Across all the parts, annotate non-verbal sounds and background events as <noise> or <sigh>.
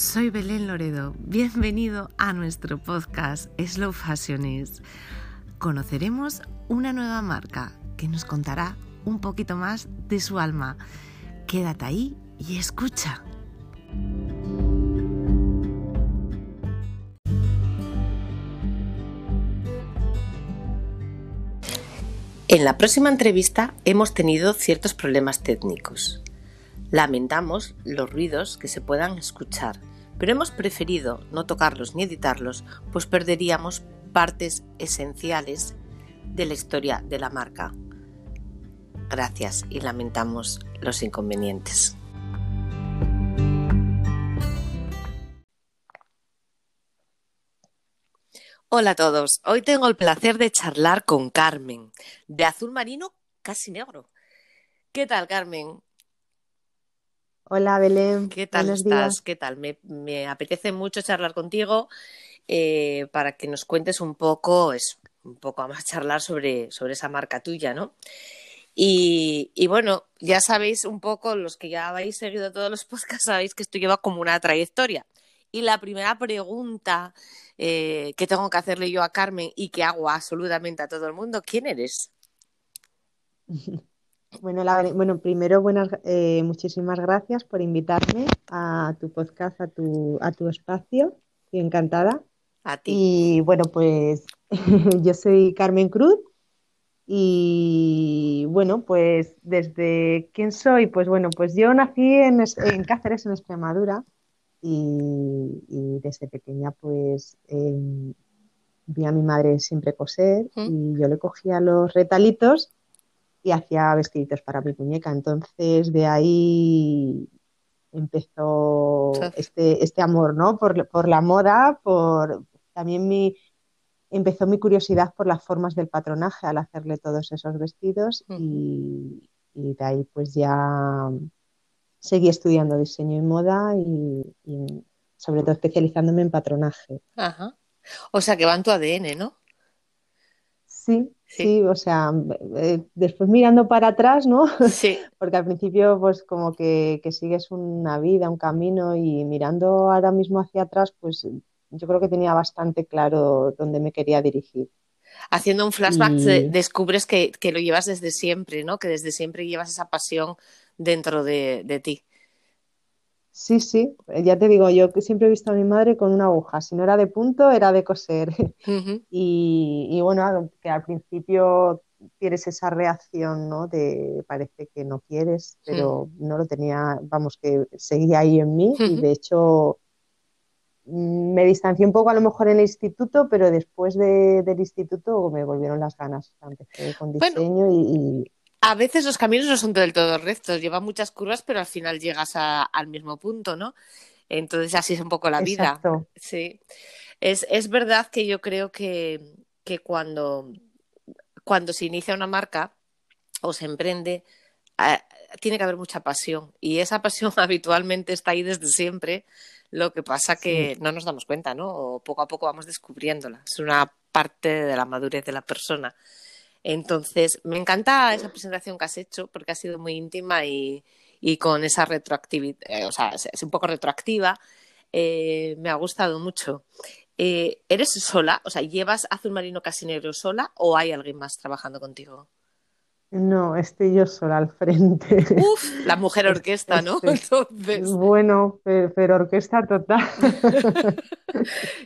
soy Belén Loredo. Bienvenido a nuestro podcast Slow Fashionist. Conoceremos una nueva marca que nos contará un poquito más de su alma. Quédate ahí y escucha. En la próxima entrevista hemos tenido ciertos problemas técnicos. Lamentamos los ruidos que se puedan escuchar, pero hemos preferido no tocarlos ni editarlos, pues perderíamos partes esenciales de la historia de la marca. Gracias y lamentamos los inconvenientes. Hola a todos, hoy tengo el placer de charlar con Carmen, de azul marino casi negro. ¿Qué tal, Carmen? Hola, Belén. ¿Qué tal estás? ¿Qué tal? Me, apetece mucho charlar contigo eh, para que nos cuentes un poco, es un poco más charlar sobre, sobre esa marca tuya, ¿no? Y, y, bueno, ya sabéis un poco, los que ya habéis seguido todos los <laughs> podcasts, sabéis que esto lleva como una trayectoria. Y la primera pregunta eh, que tengo que hacerle yo a Carmen y que hago absolutamente a todo el mundo, ¿quién eres? <laughs> Bueno, bueno primero, buenas, eh, muchísimas gracias por invitarme a tu podcast, a tu, a tu espacio. Estoy encantada. A ti. Y bueno, pues <laughs> yo soy Carmen Cruz y bueno, pues desde quién soy, pues bueno, pues yo nací en, en Cáceres, en Extremadura, y, desde pequeña pues em, vi a mi madre siempre coser y yo le cogía los retalitos y hacía vestiditos para mi muñeca. Entonces de ahí empezó este, este amor, ¿no? Por, por, la moda, por también mi empezó mi curiosidad por las formas del patronaje al hacerle todos esos vestidos y, y, de ahí pues ya seguí estudiando diseño y moda y, sobre todo especializándome en patronaje. Ajá. O sea que va en tu ADN, ¿no? Sí, sí, o sea, eh, después mirando para atrás, ¿no? Sí. <laughs> Porque al principio, pues como que, que, sigues una vida, un camino y mirando ahora mismo hacia atrás, pues yo creo que tenía bastante claro dónde me quería dirigir. Haciendo un flashback descubres que, que, lo llevas desde siempre, ¿no? Que desde siempre llevas esa pasión dentro de, ti. Sí, sí, ya te digo, yo que siempre he visto a mi madre con una aguja, si no era de punto, era de coser. <laughs> y, bueno, que al principio tienes esa reacción, ¿no? De parece que no quieres, pero no lo tenía, vamos, que seguía ahí en mí y de hecho mm, me distancié un poco a lo mejor en el instituto, pero después del instituto me volvieron las ganas. Empecé con diseño y, a veces los caminos no son del todo rectos, llevan muchas curvas, pero al final llegas al mismo punto, ¿no? Entonces así es un poco la vida. Sí. Es, es, verdad que yo creo que, que cuando, cuando se inicia una marca o se emprende, ah, tiene que haber mucha pasión. Y esa pasión <laughs> habitualmente está ahí desde siempre. Lo que pasa que no nos damos cuenta, ¿no? O poco a poco vamos descubriéndola. Es una parte de la madurez de la persona. Entonces, me encanta esa presentación que has hecho porque ha sido muy íntima y, con esa retroactividad, eh, o sea, es un poco retroactiva. Eh, me ha gustado mucho. Eh, ¿Eres sola? O sea, ¿llevas Azul Marino Casi Negro sola o hay alguien más trabajando contigo? No, estoy yo sola al frente. Uf, la mujer <laughs> orquesta, ¿no? Entonces... Bueno, pero, orquesta total. <laughs>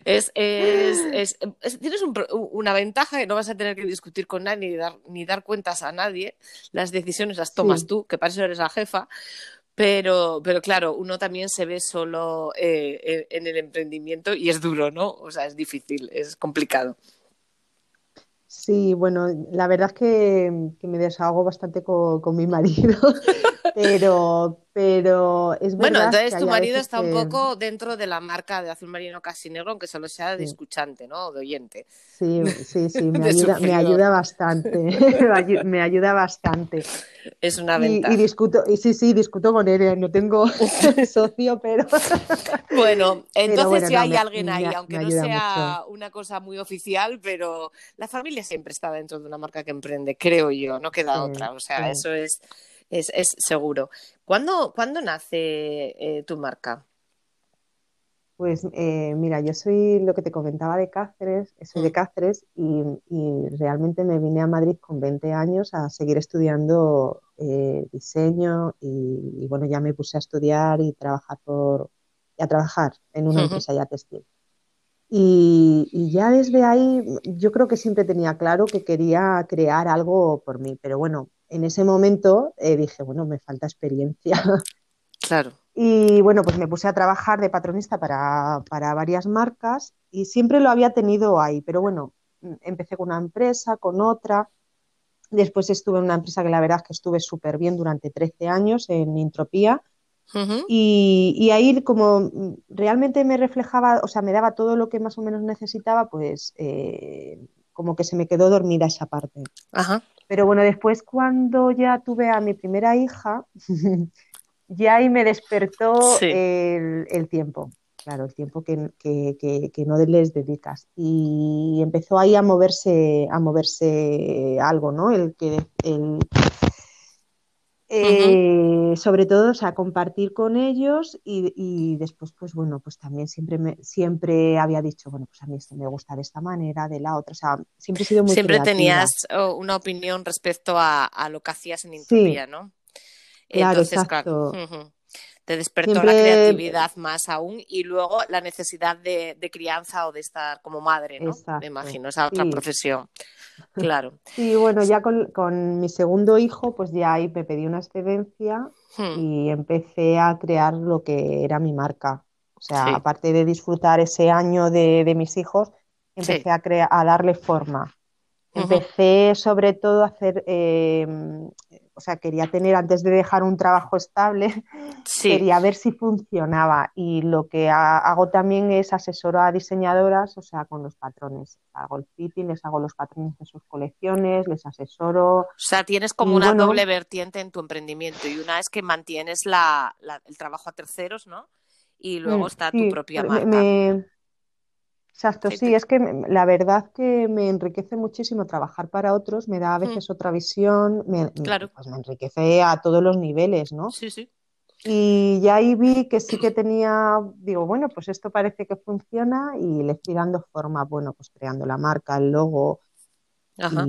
es, es, tienes una ventaja que no vas a tener que discutir con nadie ni dar, ni dar cuentas a nadie. Las decisiones las tomas tú, que para eso eres la jefa. Pero, pero claro, uno también se ve solo eh, en el emprendimiento y es duro, ¿no? O sea, es difícil, es complicado. Sí, bueno, la verdad es que, me desahogo bastante con, mi marido, <laughs> pero, pero es. Bueno, entonces tu marido está un poco dentro de la marca de azul marino casi negro, aunque solo sea de escuchante, ¿no? De oyente. Sí, sí, sí, <laughs> me, ayuda, me ayuda, bastante, <laughs> me ayuda bastante. Es una ventaja. Y, discuto, y sí, sí, discuto con él, ¿eh? no tengo <laughs> socio, pero... bueno, entonces si hay alguien ahí, aunque no sea una cosa muy oficial, pero la familia siempre está dentro de una marca que emprende, creo yo, no queda otra, o sea, eso es, es, es seguro. ¿Cuándo, ¿cuándo nace eh, tu marca? Pues eh, mira, yo soy lo que te comentaba de Cáceres, soy de mm. Cáceres y, realmente me vine a Madrid con 20 años a seguir estudiando eh, diseño y, bueno, ya me puse a estudiar y trabajar por, a trabajar en una empresa ya textil. Y, ya desde ahí yo creo que siempre tenía claro que quería crear algo por mí, pero bueno, en ese momento eh, dije, bueno, me falta experiencia. <laughs> Claro. Y bueno, pues me puse a trabajar de patronista para, varias marcas y siempre lo había tenido ahí, pero bueno, empecé con una empresa, con otra. Después estuve en una empresa que la verdad es que estuve súper bien durante 13 años en Intropía. y, ahí como realmente me reflejaba, o sea, me daba todo lo que más o menos necesitaba, pues eh, como que se me quedó dormida esa parte. Pero bueno, después cuando ya tuve a mi primera hija, <laughs> ya ahí me despertó el, tiempo, claro, el tiempo que, no les dedicas. Y empezó ahí a moverse, a moverse algo, ¿no? El que eh, sobre todo, o sea, compartir con ellos y, después, pues bueno, pues también siempre me, siempre había dicho, bueno, pues a mí esto me gusta de esta manera, de la otra, o sea, siempre he sido muy Siempre tenías oh, una opinión respecto a, lo que hacías en Intopia, ¿no? Claro, exacto. Te despertó la creatividad más aún y luego la necesidad de, crianza o de estar como madre, ¿no? Me imagino, esa otra profesión. <laughs> Claro. Sí, bueno, ya con, mi segundo hijo, pues ya ahí me pedí una excedencia hmm. y empecé a crear lo que era mi marca. O sea, aparte de disfrutar ese año de, mis hijos, empecé a, a darle forma. Empecé sobre todo a hacer eh, o sea, quería tener antes de dejar un trabajo estable, quería ver si funcionaba. Y lo que hago también es asesoro a diseñadoras, o sea, con los patrones. Hago el fitting, les hago los patrones de sus colecciones, les asesoro. O sea, tienes como una doble vertiente en tu emprendimiento y una es que mantienes el trabajo a terceros, ¿no? Y luego mm, está tu propia marca. Exacto, sí, es que la verdad que me enriquece muchísimo trabajar para otros, me da a mm. veces otra visión, me, claro. pues me enriquece a todos los niveles, ¿no? Sí, sí. Y ya ahí vi que sí que tenía, digo, bueno, pues esto parece que funciona y le estoy dando forma, bueno, pues creando la marca, el logo. Ajá.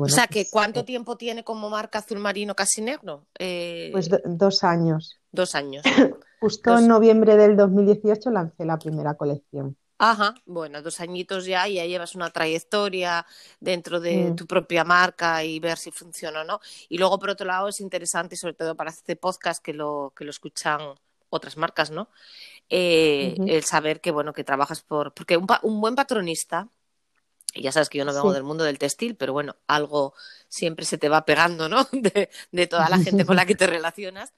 o sea, que pues, ¿cuánto eh tiempo tiene como marca azul marino casi negro? Eh... Pues dos años. Dos años. <coughs> Justo en noviembre del 2018 lancé la primera colección. Ajá, bueno, dos añitos ya y ya llevas una trayectoria dentro de mm. tu propia marca y ver si funciona o no. Y luego, por otro lado, es interesante, sobre todo para este podcast que lo, que lo escuchan otras marcas, ¿no? Eh, el saber que, bueno, que trabajas por... Porque un, un buen patronista, y ya sabes que yo no vengo del mundo del textil, pero bueno, algo siempre se te va pegando, ¿no? <laughs> De, de toda la <laughs> gente con la que te relacionas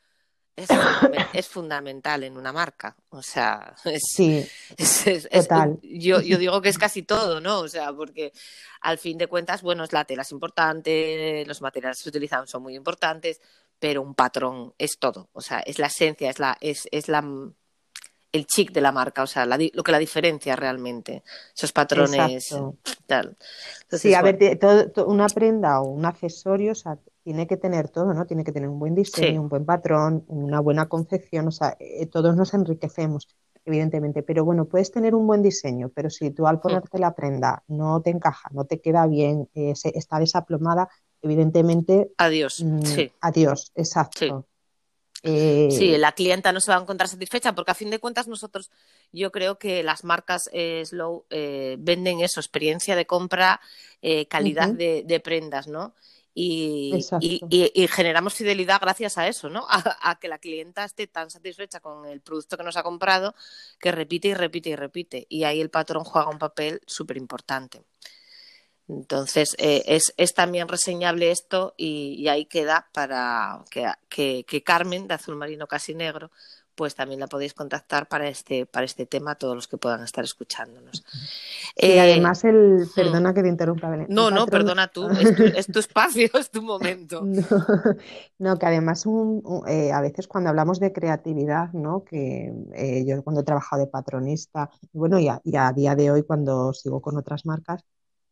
es, fundamental en una marca. O sea, <laughs> es, sí, yo, yo, digo que es casi todo, ¿no? O sea, porque al fin de cuentas, bueno, es la tela es importante, los materiales que se utilizan son muy importantes, pero un patrón es todo. O sea, es la esencia, es la, es, es la el chic de la marca, o sea, lo que la diferencia realmente, esos patrones. Tal. sí, a ver, todo, una prenda o un accesorio, o sea, tiene que tener todo, ¿no? Tiene que tener un buen diseño, un buen patrón, una buena confección, o sea, eh, todos nos enriquecemos, evidentemente, pero bueno, puedes tener un buen diseño, pero si tú al ponerte la prenda no te encaja, no te queda bien, eh, está desaplomada, evidentemente... Adiós, mm, sí. Adiós, exacto. Sí. sí. la clienta no se va a encontrar satisfecha porque a fin de cuentas nosotros, yo creo que las marcas eh, Slow venden eso, experiencia de compra, calidad de, de, prendas, ¿no? Y, y, generamos fidelidad gracias a eso, ¿no? <laughs> A, que la clienta esté tan satisfecha con el producto que nos ha comprado que repite y repite y repite. Y ahí el patrón juega un papel súper importante. Entonces, eh, es, es, también reseñable esto y, ahí queda para que, que, Carmen, de Azul Marino Casi Negro, pues también la podéis contactar para este, para este tema, todos los que puedan estar escuchándonos. Y eh, además el, hmm. perdona que te interrumpa, No, no, perdona tú, es tu, espacio, <laughs> es tu momento. <laughs> No, que además eh, a veces cuando hablamos de creatividad, ¿no? Que eh, yo cuando he trabajado de patronista, bueno, y a, y a día de hoy cuando sigo con otras marcas,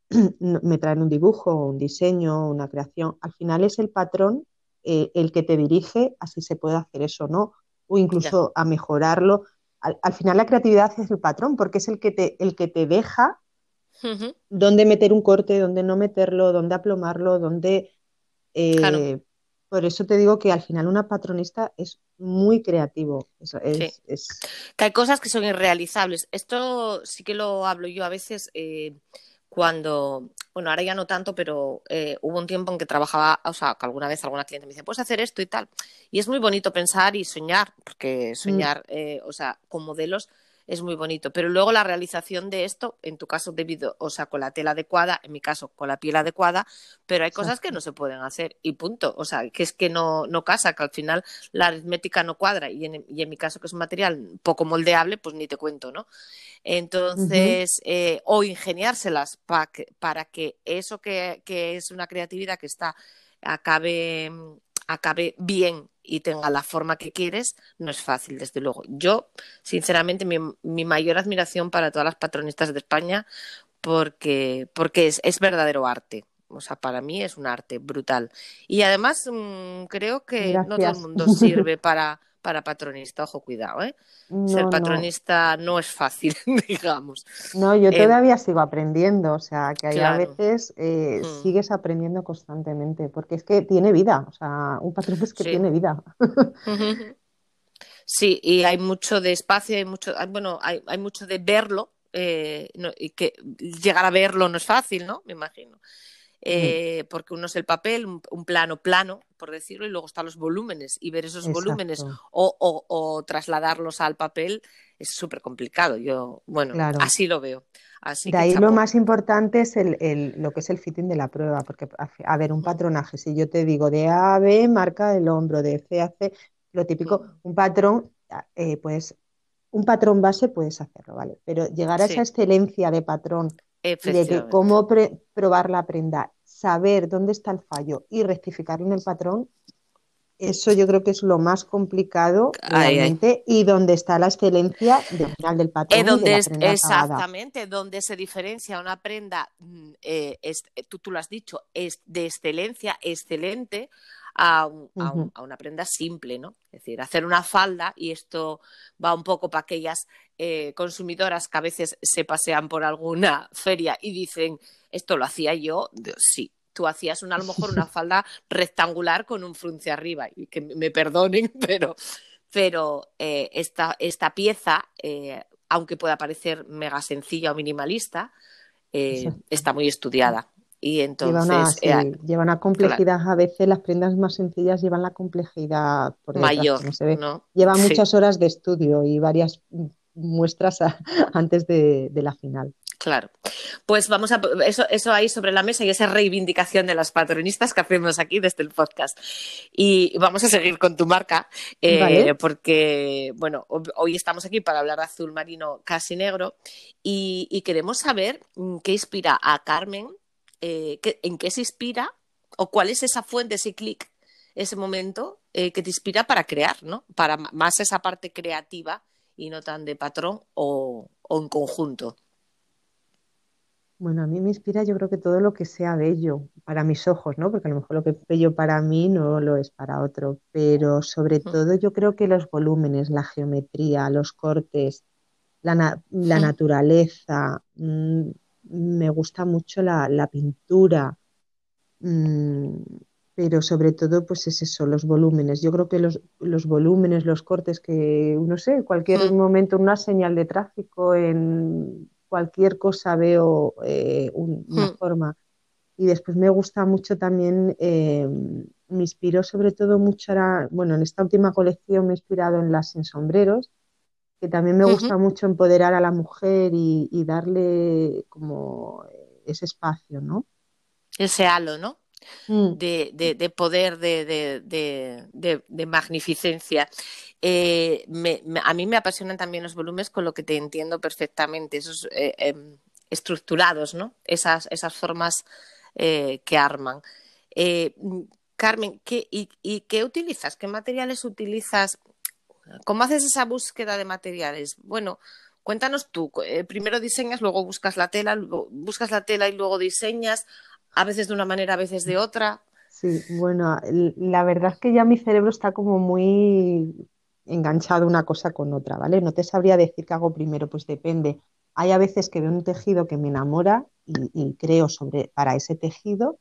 <clears throat> me traen un dibujo, un diseño, una creación. Al final es el patrón el que te dirige a si se puede hacer eso o no o incluso a mejorarlo. Al, final la creatividad es el patrón, porque es el que te, el que te deja dónde meter un corte, dónde no meterlo, dónde aplomarlo, dónde... Eh, por eso te digo que al final una patronista es muy creativo. Es, Que hay cosas que son irrealizables. Esto sí que lo hablo yo a veces eh, cuando, bueno, ahora ya no tanto, pero eh, hubo un tiempo en que trabajaba, o sea, que alguna vez alguna cliente me dice, puedes hacer esto y tal. Y es muy bonito pensar y soñar, porque mm. soñar, o sea, con modelos es muy bonito. Pero luego la realización de esto, en tu caso debido, o sea, con la tela adecuada, en mi caso con la piel adecuada, pero hay cosas que no se pueden hacer y punto. O sea, que es que no, no casa, que al final la aritmética no cuadra y en, y en mi caso que es un material poco moldeable, pues ni te cuento, ¿no? Entonces, eh, o ingeniárselas para que, para que eso que, que es una creatividad que está acabe acabe bien y tenga la forma que quieres, no es fácil, desde luego. Yo, sinceramente, mi, mi mayor admiración para todas las patronistas de España porque, porque es, es, verdadero arte. O sea, para mí es un arte brutal. Y además mm, creo que no todo el mundo sirve para, para patronista, ojo, cuidado, ¿eh? Ser patronista no. es fácil, <laughs> digamos. No, yo eh, todavía sigo aprendiendo, o sea, que hay a veces eh, mm. sigues aprendiendo constantemente, porque es que tiene vida, o sea, un patrón es que tiene vida. Sí, y hay mucho de espacio, hay mucho, bueno, hay, hay mucho de verlo, eh, y que llegar a verlo no es fácil, ¿no? Me imagino. Eh, porque uno es el papel, un, plano plano, por decirlo, y luego están los volúmenes, y ver esos volúmenes o, trasladarlos al papel es súper complicado. Yo, bueno, así lo veo. Así de ahí lo más importante es el, lo que es el fitting de la prueba, porque, a, ver, un patronaje, si yo te digo de A a B, marca el hombro, de C a C, lo típico, un patrón, eh, pues un patrón base puedes hacerlo, ¿vale? Pero llegar a esa excelencia de patrón de cómo probar la prenda, saber dónde está el fallo y rectificar en el patrón, eso yo creo que es lo más complicado realmente y donde está la excelencia del final del patrón. exactamente, donde se diferencia una prenda, mm, eh, tú, tú, lo has dicho, es de excelencia, excelente, a, una prenda simple, ¿no? Es decir, hacer una falda, y esto va un poco para aquellas eh, consumidoras que a veces se pasean por alguna <laughs> feria y dicen, esto lo hacía yo, sí, tú hacías una, a lo mejor una <laughs> falda rectangular con un frunce arriba, y que me perdonen, <laughs> pero, pero eh, esta, esta, pieza, eh, aunque pueda parecer mega sencilla o minimalista, está muy estudiada. Y entonces. Lleva una, complejidad, a veces las prendas más sencillas llevan la complejidad por mayor. Lleva muchas horas de estudio y varias muestras <laughs> antes de, la final. Claro. Pues vamos a eso, eso ahí sobre la mesa y esa reivindicación de las patronistas que hacemos aquí desde el podcast. Y vamos a seguir con tu marca, eh, porque, bueno, hoy estamos aquí para hablar de azul marino casi negro y queremos saber mm, qué inspira a Carmen eh, en qué se inspira o cuál es esa fuente, ese clic, ese momento eh, que te inspira para crear, ¿no? Para más esa parte creativa y no tan de patrón o, en conjunto. Bueno, a mí me inspira yo creo que todo lo que sea bello para mis ojos, ¿no? Porque a lo mejor lo que es bello para mí no lo es para otro, pero sobre todo yo creo que los volúmenes, la geometría, los cortes, la, naturaleza, mm, me gusta mucho la, pintura, mm, pero sobre todo, pues es eso, los volúmenes. Yo creo que los, volúmenes, los cortes que, no sé, cualquier mm. momento, una señal de tráfico, en cualquier cosa veo eh, una mm. forma. Y después me gusta mucho también, eh, me inspiró sobre todo mucho, bueno, en esta última colección me he inspirado en las en sombreros, que también me gusta mucho empoderar a la mujer y, darle como ese espacio, ¿no? Ese halo, ¿no? Mm. De, poder, de, magnificencia. Eh, a mí me apasionan también los volúmenes con lo que te entiendo perfectamente, esos eh, em, estructurados, ¿no? Esas, esas formas eh, que arman. Carmen, ¿qué, y, qué utilizas? ¿Qué materiales utilizas? ¿Cómo haces esa búsqueda de materiales? Bueno, cuéntanos tú. Eh, primero diseñas, luego buscas la tela, buscas la tela y luego diseñas, a veces de una manera, a veces de otra. Sí, bueno, la verdad es que ya mi cerebro está como muy enganchado una cosa con otra, ¿vale? No te sabría decir qué hago primero, pues depende. Hay a veces que veo un tejido que me enamora y, creo sobre para ese tejido,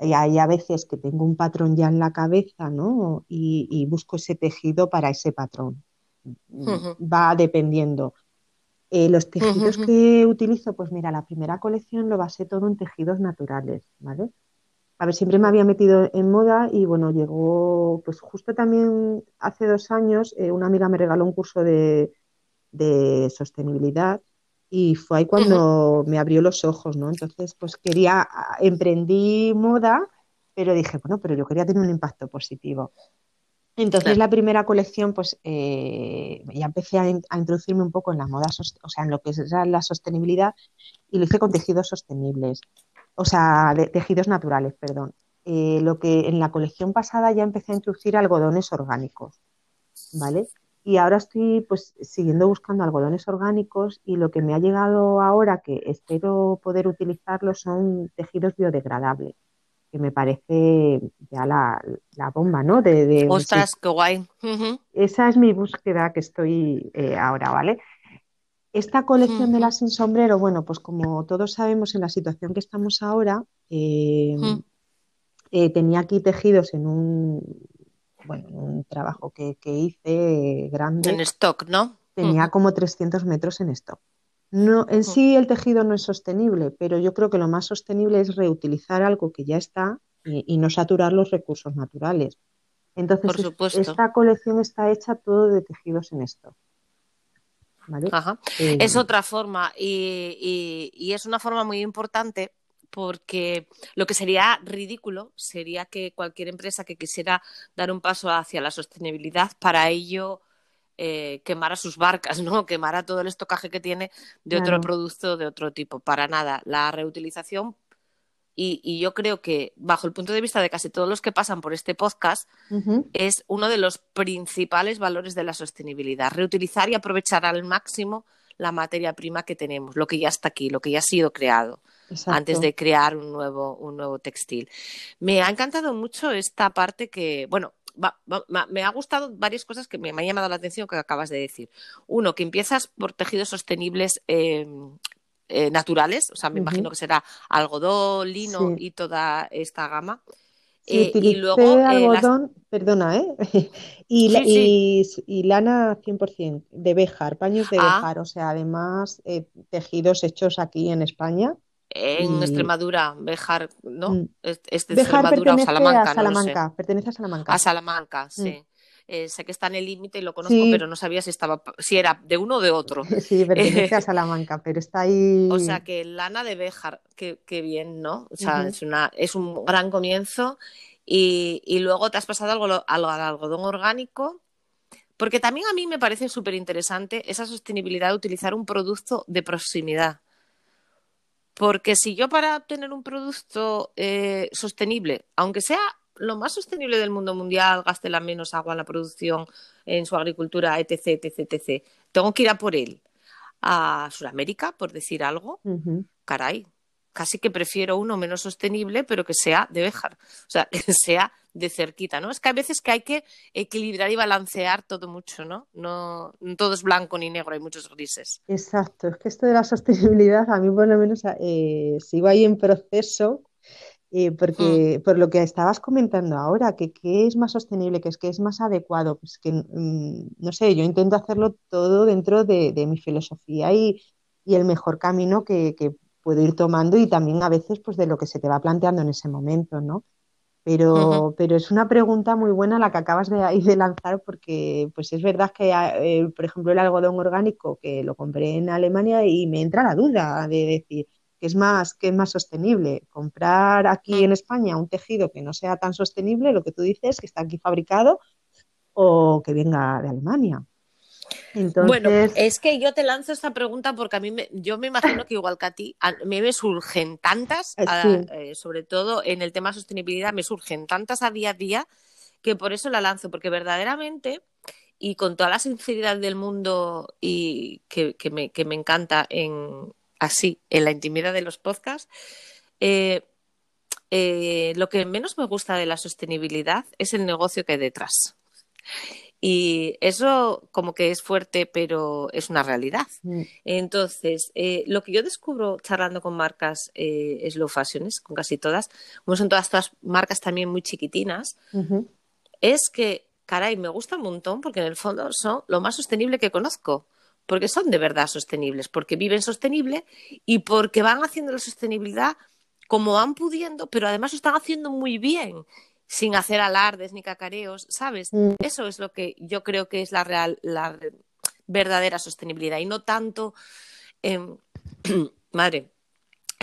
y hay a veces que tengo un patrón ya en la cabeza, ¿no? Y, busco ese tejido para ese patrón. Va dependiendo. Eh, los tejidos que utilizo, pues mira, la primera colección lo basé todo en tejidos naturales, ¿vale? a ver, siempre me había metido en moda y bueno, llegó, pues justo también hace dos años, eh, una amiga me regaló un curso de, sostenibilidad y fue ahí cuando me abrió los ojos, ¿no? Entonces, pues quería, emprendí moda, pero dije, bueno, pero yo quería tener un impacto positivo. Entonces, la primera colección, pues eh, ya empecé a, introducirme un poco en la moda, o sea, en lo que es la sostenibilidad y lo hice con tejidos sostenibles o sea, de, tejidos naturales, perdón. Eh, lo que en la colección pasada ya empecé a introducir algodones orgánicos, ¿vale? Y ahora estoy pues siguiendo buscando algodones orgánicos y lo que me ha llegado ahora que espero poder utilizarlo son tejidos biodegradables, que me parece ya la, bomba, ¿no? De, Ostras, qué guay. Esa es mi búsqueda que estoy eh, ahora, ¿vale? Esta colección de las sin sombrero, bueno, pues como todos sabemos en la situación que estamos ahora, eh, eh, tenía aquí tejidos en un, bueno, un trabajo que, hice grande. En stock, ¿no? Tenía como 300 metros en stock. No, en sí el tejido no es sostenible, pero yo creo que lo más sostenible es reutilizar algo que ya está y, no saturar los recursos naturales. Entonces, esta colección está hecha todo de tejidos en stock. Eh, es otra forma y, es una forma muy importante porque lo que sería ridículo sería que cualquier empresa que quisiera dar un paso hacia la sostenibilidad para ello eh, quemara sus barcas, <laughs> ¿no? Quemara todo el estocaje que tiene de otro producto de otro tipo. Para nada. La reutilización y, yo creo que, bajo el punto de vista de casi todos los que pasan por este podcast, es uno de los principales valores de la sostenibilidad. Reutilizar y aprovechar al máximo la materia prima que tenemos, lo que ya está aquí, lo que ya ha sido creado, antes de crear un nuevo, un nuevo textil. Me ha encantado mucho esta parte que, bueno, me ha gustado varias cosas que me, han llamado la atención que acabas de decir. Uno, que empiezas por tejidos sostenibles eh, eh, naturales, o sea, me imagino que será algodón, lino y toda esta gama. Eh, y luego eh, algodón, perdona, ¿eh? <laughs> y, y, lana 100% de Bejar, paños de ah. Bejar, o sea, además tejidos hechos aquí en España. En Extremadura, Bejar, ¿no? Mm. Es, de Extremadura o Salamanca. Salamanca, pertenece a Salamanca. A Salamanca, sí. Mm. Eh, sé que está en el límite y lo conozco, pero no sabía si estaba si era de uno o de otro. <laughs> Sí, pertenece a Salamanca, pero está ahí. O sea que lana de Béjar, qué, bien, ¿no? O sea, es, una, es un gran comienzo. Y, luego te has pasado al, al, algodón orgánico, porque también a mí me parece súper interesante esa sostenibilidad de utilizar un producto de proximidad. Porque si yo para obtener un producto eh, sostenible, aunque sea lo más sostenible del mundo mundial, gaste la menos agua en la producción, en su agricultura, etc., etc., etc. Tengo que ir a por él a Sudamérica, por decir algo. Caray, casi que prefiero uno menos sostenible, pero que sea de Béjar, o sea, <laughs> que sea de cerquita, ¿no? Es que hay veces que hay que equilibrar y balancear todo mucho, ¿no? No, todo es blanco ni negro, hay muchos grises. Exacto, es que esto de la sostenibilidad, a mí por lo menos eh, sigo ahí en proceso, eh, porque mm. por lo que estabas comentando ahora, que qué es más sostenible, que es que es más adecuado, pues que mm, no sé, yo intento hacerlo todo dentro de, mi filosofía y, el mejor camino que, puedo ir tomando y también a veces pues de lo que se te va planteando en ese momento, ¿no? Pero, pero es una pregunta muy buena la que acabas de, de lanzar porque pues es verdad que, eh, por ejemplo, el algodón orgánico que lo compré en Alemania y me entra la duda de decir, que es más, que es más sostenible. Comprar aquí mm. en España un tejido que no sea tan sostenible, lo que tú dices, que está aquí fabricado, o que venga de Alemania. Bueno, es que yo te lanzo esta pregunta porque a mí me, yo me imagino que igual que a ti, a mí me surgen tantas, eh, eh, sobre todo en el tema sostenibilidad, me surgen tantas a día a día que por eso la lanzo, porque verdaderamente y con toda la sinceridad del mundo y que, me, que me encanta en, así en la intimidad de los podcasts. Eh, eh, lo que menos me gusta de la sostenibilidad es el negocio que hay detrás. Y eso como que es fuerte, pero es una realidad. Mm. Entonces, eh, lo que yo descubro charlando con marcas eh, slow fashions, con casi todas, como son todas estas marcas también muy chiquitinas, es que, caray, me gusta un montón porque en el fondo son lo más sostenible que conozco porque son de verdad sostenibles, porque viven sostenible y porque van haciendo la sostenibilidad como van pudiendo, pero además lo están haciendo muy bien, sin hacer alardes ni cacareos, ¿sabes? Mm. Eso es lo que yo creo que es la real, la verdadera sostenibilidad y no tanto, em, <clears throat> madre,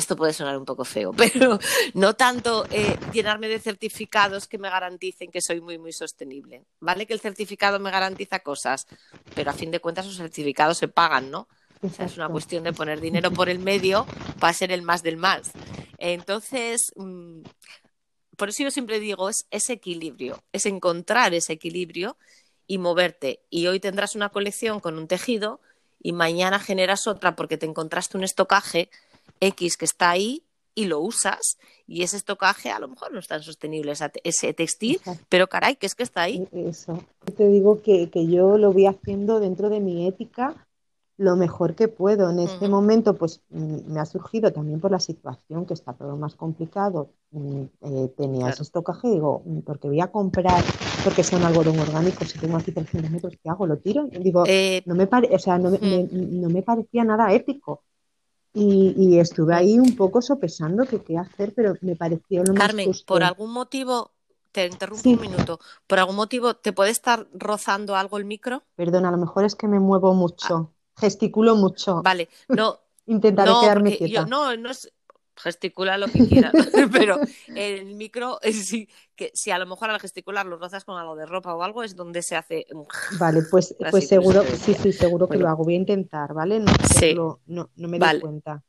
esto puede sonar un poco feo, <laughs> pero no tanto eh, llenarme de certificados que me garanticen que soy muy, muy sostenible. ¿Vale? Que el certificado me garantiza cosas, pero a fin de cuentas los certificados se pagan, ¿no? O sea, es una cuestión de poner dinero por el medio para ser el más del más. Entonces, mm, por eso yo siempre digo, es ese equilibrio, es encontrar ese equilibrio y moverte. Y hoy tendrás una colección con un tejido y mañana generas otra porque te encontraste un estocaje X que está ahí y lo usas y ese estocaje a lo mejor no es tan sostenible ese textil, pero caray, que es que está ahí. E-, eso. Te digo que, yo lo voy haciendo dentro de mi ética lo mejor que puedo. En este momento, pues mm, me ha surgido también por la situación que está todo más complicado. Mm, eh, tenía ese estocaje digo, mm, porque voy a comprar, porque son algodón orgánico, si tengo aquí 300 metros, ¿qué hago? ¿Lo tiro? Digo, eh, no, me o sea, no, no me parecía nada ético. Y, estuve ahí un poco sopesando que qué hacer, pero me pareció lo Carmen, más por algún motivo, te interrumpo un minuto, ¿por algún motivo te puede estar rozando algo el micro? Perdona, a lo mejor es que me muevo mucho, ah. gesticulo mucho. Vale, no. <laughs> Intentaré quedarme quieta. no, no es, gesticula lo que quieras, <laughs> pero el micro, si, que, si a lo mejor al gesticular lo rozas con algo de ropa o algo, es donde se hace. <laughs> Vale, pues, pues seguro, sí, sí, seguro que lo hago. Voy a intentar, ¿vale? No, no, no, me doy cuenta.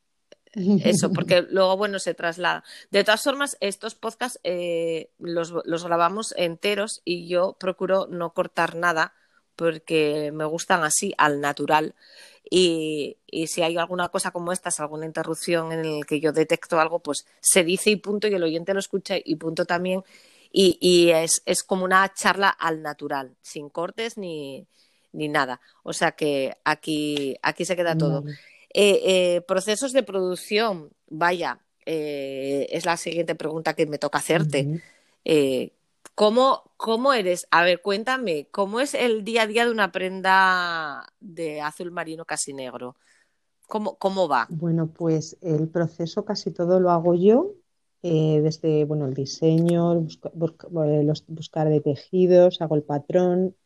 Eso, <laughs> porque luego, bueno, se traslada. De todas formas, estos podcasts eh, los, los grabamos enteros y yo procuro no cortar nada porque me gustan así, al natural. Y, si hay alguna cosa como esta, alguna interrupción en la que yo detecto algo, pues se dice y punto, y el oyente lo escucha y punto también. Y, es, como una charla al natural, sin cortes ni, nada. O sea que aquí, aquí se queda todo. Eh, eh, procesos de producción, vaya, eh, es la siguiente pregunta que me toca hacerte. ¿Cómo, ¿Cómo eres? A ver, cuéntame, ¿cómo es el día a día de una prenda de azul marino casi negro? ¿Cómo, cómo va? Bueno, pues el proceso casi todo lo hago yo, eh, desde bueno, el diseño, eh, buscar de tejidos, hago el patrón,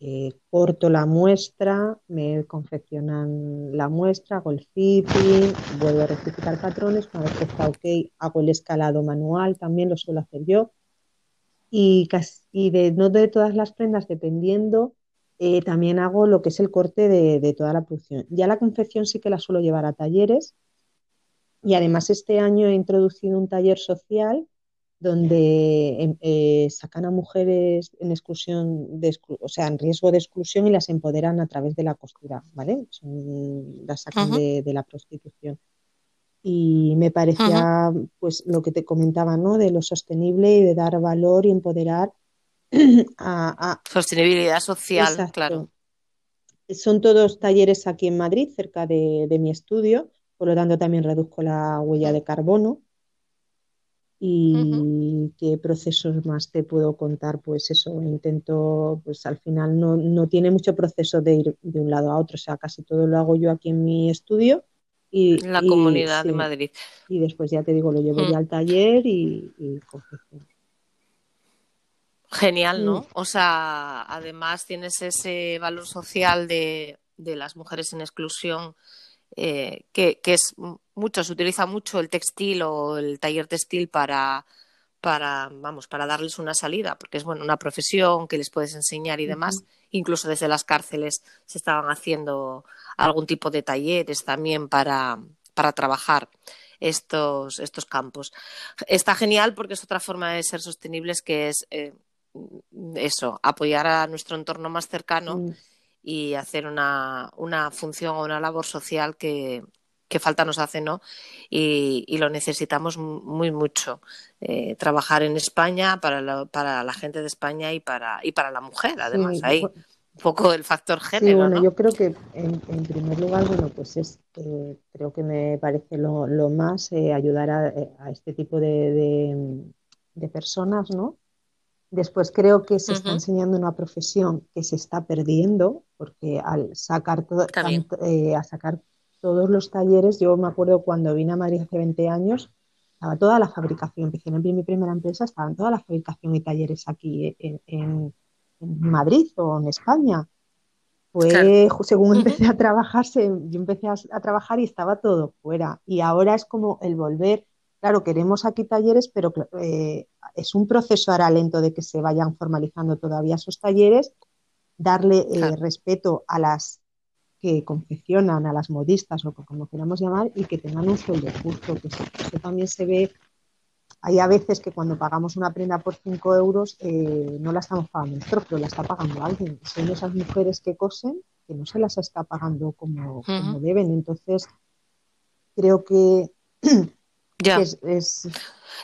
eh, corto la muestra, me confeccionan la muestra, hago el fitting, vuelvo a rectificar patrones, una vez que está ok, hago el escalado manual, también lo suelo hacer yo y, casi, de, no de todas las prendas, dependiendo, eh, también hago lo que es el corte de, toda la producción. Ya la confección sí que la suelo llevar a talleres y además este año he introducido un taller social donde em, eh, sacan a mujeres en exclusión, de o sea, en riesgo de exclusión y las empoderan a través de la costura, ¿vale? las sacan de, la prostitución y me parecía pues lo que te comentaba, ¿no? De lo sostenible y de dar valor y empoderar <clears throat> a, sostenibilidad social, claro. Son todos talleres aquí en Madrid, cerca de, mi estudio, por lo tanto también reduzco la huella de carbono. ¿Y qué procesos más te puedo contar? Pues eso, intento, pues al final no, no tiene mucho proceso de ir de un lado a otro, o sea, casi todo lo hago yo aquí en mi estudio y, la comunidad de Madrid. Y después ya te digo, lo llevo ya mm. al taller y, Genial, ¿no? Mm. O sea, además tienes ese valor social de, de las mujeres en exclusión, eh, que, que, es mucho, se utiliza mucho el textil o el taller textil para, para, vamos, para darles una salida, porque es bueno, una profesión que les puedes enseñar y demás. Incluso desde las cárceles se estaban haciendo algún tipo de talleres también para, para trabajar estos, estos campos. Está genial porque es otra forma de ser sostenibles que es eh, eso, apoyar a nuestro entorno más cercano y hacer una, una función o una labor social que, qué falta nos hace, ¿no? Y, lo necesitamos muy mucho. Eh, trabajar en España para la, para la gente de España y para, y para la mujer, además, ahí un poco el factor género. Sí, bueno, yo creo que en, primer lugar, bueno, pues es, eh, creo que me parece lo, más eh, ayudar a, este tipo de, de, personas, ¿no? Después creo que se está enseñando una profesión que se está perdiendo, porque al sacar todo, a sacar todos los talleres, yo me acuerdo cuando vine a Madrid hace 20 años, estaba toda la fabricación, empecé en mi primera empresa, estaban toda la fabricación y talleres aquí en, Madrid o en España. Fue según empecé a trabajar, yo empecé a, trabajar y estaba todo fuera. Y ahora es como el volver, claro, queremos aquí talleres, pero eh, es un proceso ahora lento de que se vayan formalizando todavía esos talleres, darle eh, respeto a las que confeccionan a las modistas o como queramos llamar y que tengan un sueldo justo, que eso, también se ve. Hay a veces que cuando pagamos una prenda por 5 euros eh, no la estamos pagando nosotros, pero la está pagando alguien. Son esas mujeres que cosen que no se las está pagando como, deben. Entonces, creo que, ya. es,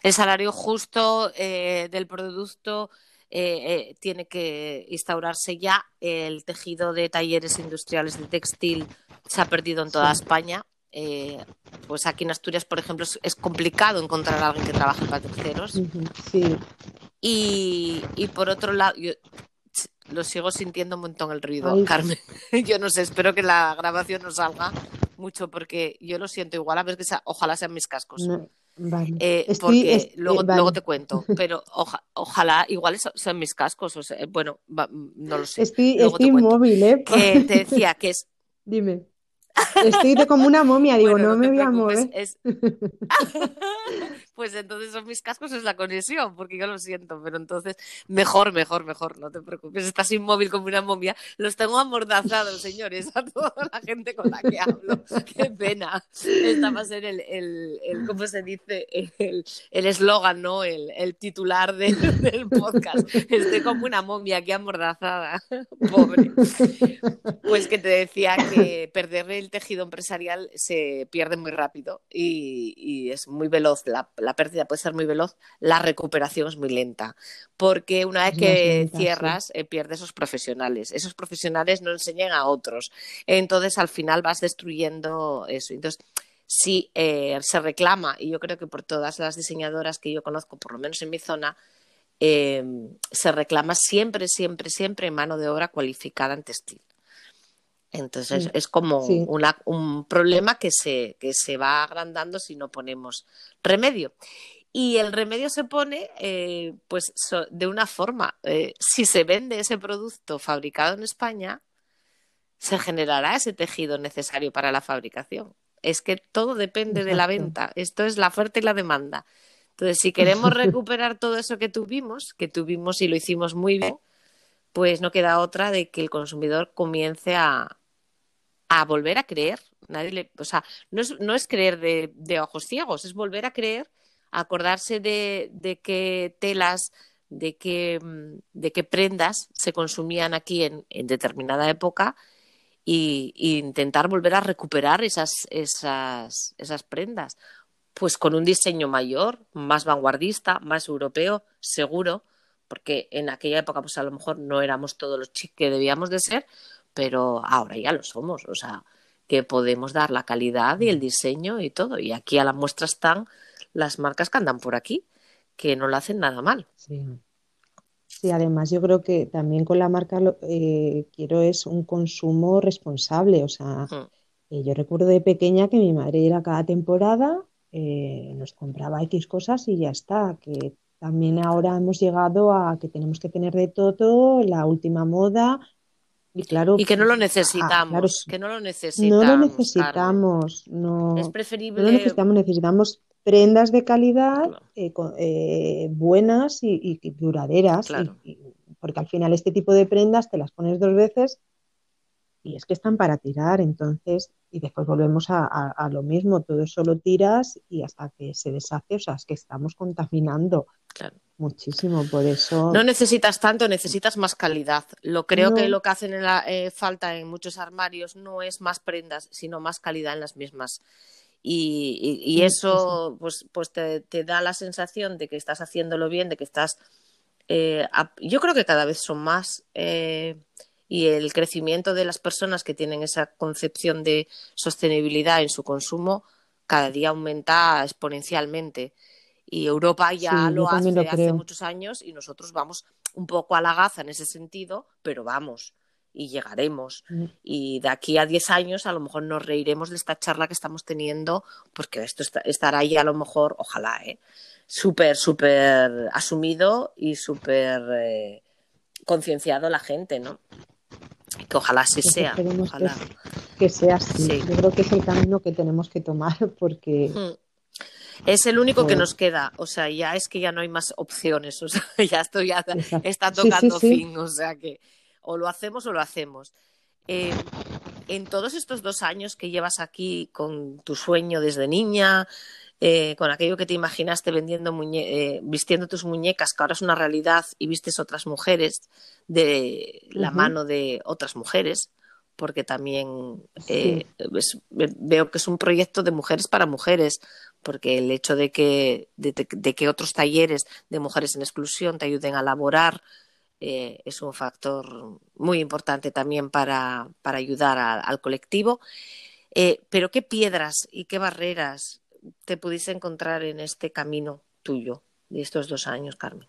el salario justo eh, del producto eh, eh, tiene que instaurarse ya. El tejido de talleres industriales de textil se ha perdido en toda España. Eh, pues aquí en Asturias, por ejemplo, es, complicado encontrar a alguien que trabaje para terceros. Sí. Y, por otro lado, yo lo sigo sintiendo un montón el ruido, Carmen. <laughs> yo no sé, espero que la grabación no salga mucho porque yo lo siento igual, a ver que ojalá sean mis cascos. Eh, porque luego, eh, luego te cuento, <laughs> pero ojalá, igual sean mis cascos, o sea, bueno, no lo sé. Estoy, estoy móvil, ¿eh? Que <laughs> te decía que es. Dime. <laughs> Estoy de como una momia, digo, no, me voy a mover. Pues entonces son mis cascos, es la conexión, porque yo lo siento, pero entonces mejor, mejor, mejor, no te preocupes, estás inmóvil como una momia. Los tengo amordazados, señores, <laughs> a toda la gente con la que hablo. <laughs> Qué pena. Esta va a ser el, el, el ¿cómo se dice? El eslogan, ¿no? El, titular <laughs> del podcast. Estoy como una momia aquí amordazada, pobre. Pues que te decía que perder el tejido empresarial se pierde muy rápido y, y es muy veloz la la pérdida puede ser muy veloz, la recuperación es muy lenta, porque una vez que cierras, eh, pierdes esos profesionales. Esos profesionales no enseñan a otros. Entonces, al final vas destruyendo eso. Entonces, si eh, se reclama, y yo creo que por todas las diseñadoras que yo conozco, por lo menos en mi zona, em, se reclama siempre, siempre, siempre mano de obra cualificada en textil. Entonces es como un problema que se, que se va agrandando si no ponemos remedio. Y el remedio se pone eh, pues de una forma. Eh, si se vende ese producto fabricado en España, se generará ese tejido necesario para la fabricación. Es que todo depende de la venta. Esto es la oferta y la demanda. Entonces, si queremos <laughs> recuperar todo eso que tuvimos, que tuvimos y lo hicimos muy bien, pues no queda otra de que el consumidor comience a, a volver a creer. O sea, no es, no es creer de, ojos ciegos, es volver a creer, acordarse de, de qué telas, de qué, mm, de qué prendas se consumían aquí en, en determinada época e intentar volver a recuperar esas, esas, esas prendas. Pues con un diseño mayor, más vanguardista, más europeo, seguro, porque en aquella época pues a lo mejor no éramos todos los chicos que debíamos de ser, pero ahora ya lo somos, o sea, que podemos dar la calidad y el diseño y todo. Y aquí a la muestra están las marcas que andan por aquí, que no lo hacen nada mal. Sí. Sí, además yo creo que también con la marca lo, eh, quiero es un consumo responsable. O sea, eh, yo recuerdo de pequeña que mi madre era cada temporada, eh, nos compraba X cosas y ya está. Que también ahora hemos llegado a que tenemos que tener de todo, la última moda, y, claro, y que no lo necesitamos, que no lo necesitamos. No lo necesitamos, no. Es preferible. No lo necesitamos, necesitamos prendas de calidad eh, eh, buenas y, duraderas. porque al final este tipo de prendas te las pones dos veces y es que están para tirar. Entonces, y después volvemos a, lo mismo, todo eso lo tiras y hasta que se deshace, o sea, es que estamos contaminando muchísimo, por eso... No necesitas tanto, necesitas más calidad. Lo creo que lo que hacen en la, eh, falta en muchos armarios no es más prendas, sino más calidad en las mismas. Y, eso pues, pues te, te, da la sensación de que estás haciéndolo bien, de que estás... Eh, yo creo que cada vez son más... Eh, y el crecimiento de las personas que tienen esa concepción de sostenibilidad en su consumo cada día aumenta exponencialmente. Y Europa ya lo hace hace muchos años y nosotros vamos un poco a la gaza en ese sentido, pero vamos y llegaremos. Mm. Y de aquí a 10 años a lo mejor nos reiremos de esta charla que estamos teniendo, porque esto estará ahí a lo mejor, ojalá, ¿eh? súper, súper asumido y súper eh, concienciado la gente, ¿no? Que ojalá así pues sea. Ojalá. Que, sea así. Yo creo que es el camino que tenemos que tomar porque... Hmm. Es el único que nos queda, o sea, ya es que ya no hay más opciones, o sea, <laughs> ya esto ya está tocando fin, o sea que o lo hacemos o lo hacemos. Eh, en todos estos dos años que llevas aquí con tu sueño desde niña, eh, con aquello que te imaginaste vendiendo eh, vistiendo tus muñecas, que ahora es una realidad y vistes otras mujeres de la mano de otras mujeres, porque también eh, veo que es un proyecto de mujeres para mujeres, porque el hecho de que, de, que otros talleres de mujeres en exclusión te ayuden a laborar es un factor muy importante también para, ayudar al colectivo. pero ¿qué piedras y qué barreras te pudiste encontrar en este camino tuyo de estos dos años, Carmen?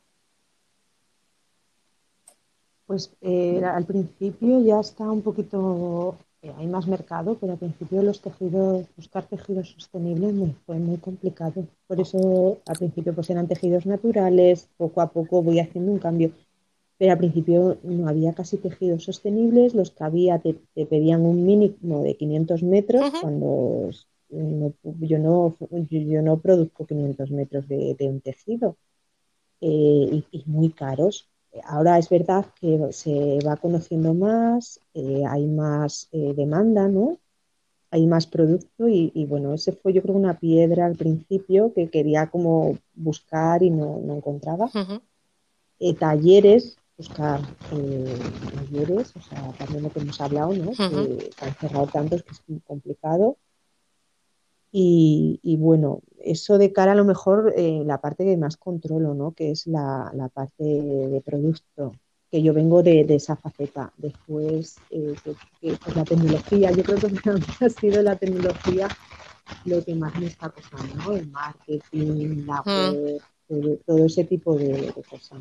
Pues eh, al principio ya está un poquito, eh, hay más mercado, pero al principio los tejidos, buscar tejidos sostenibles me fue muy complicado. Por eso al principio pues eran tejidos naturales, poco a poco voy haciendo un cambio. Pero al principio no había casi tejidos sostenibles, los que había te, pedían un mínimo de 500 metros, cuando yo, no, yo, no produzco 500 metros de, un tejido eh, y, muy caros. Ahora es verdad que se va conociendo más, eh, hay más eh, demanda, ¿no? Hay más producto y, bueno, ese fue yo creo una piedra al principio que quería como buscar y no, encontraba. talleres, buscar talleres, o sea, también lo que hemos hablado, ¿no? Que han cerrado tantos que es muy complicado. Y, bueno, eso de cara a lo mejor eh, la parte que más controlo, ¿no? Que es la, parte de producto, que yo vengo de, esa faceta. Después, eh, pues la tecnología, yo creo que <laughs> ha sido la tecnología lo que más me está costando, ¿no? El marketing, la web, todo, ese tipo de, cosas.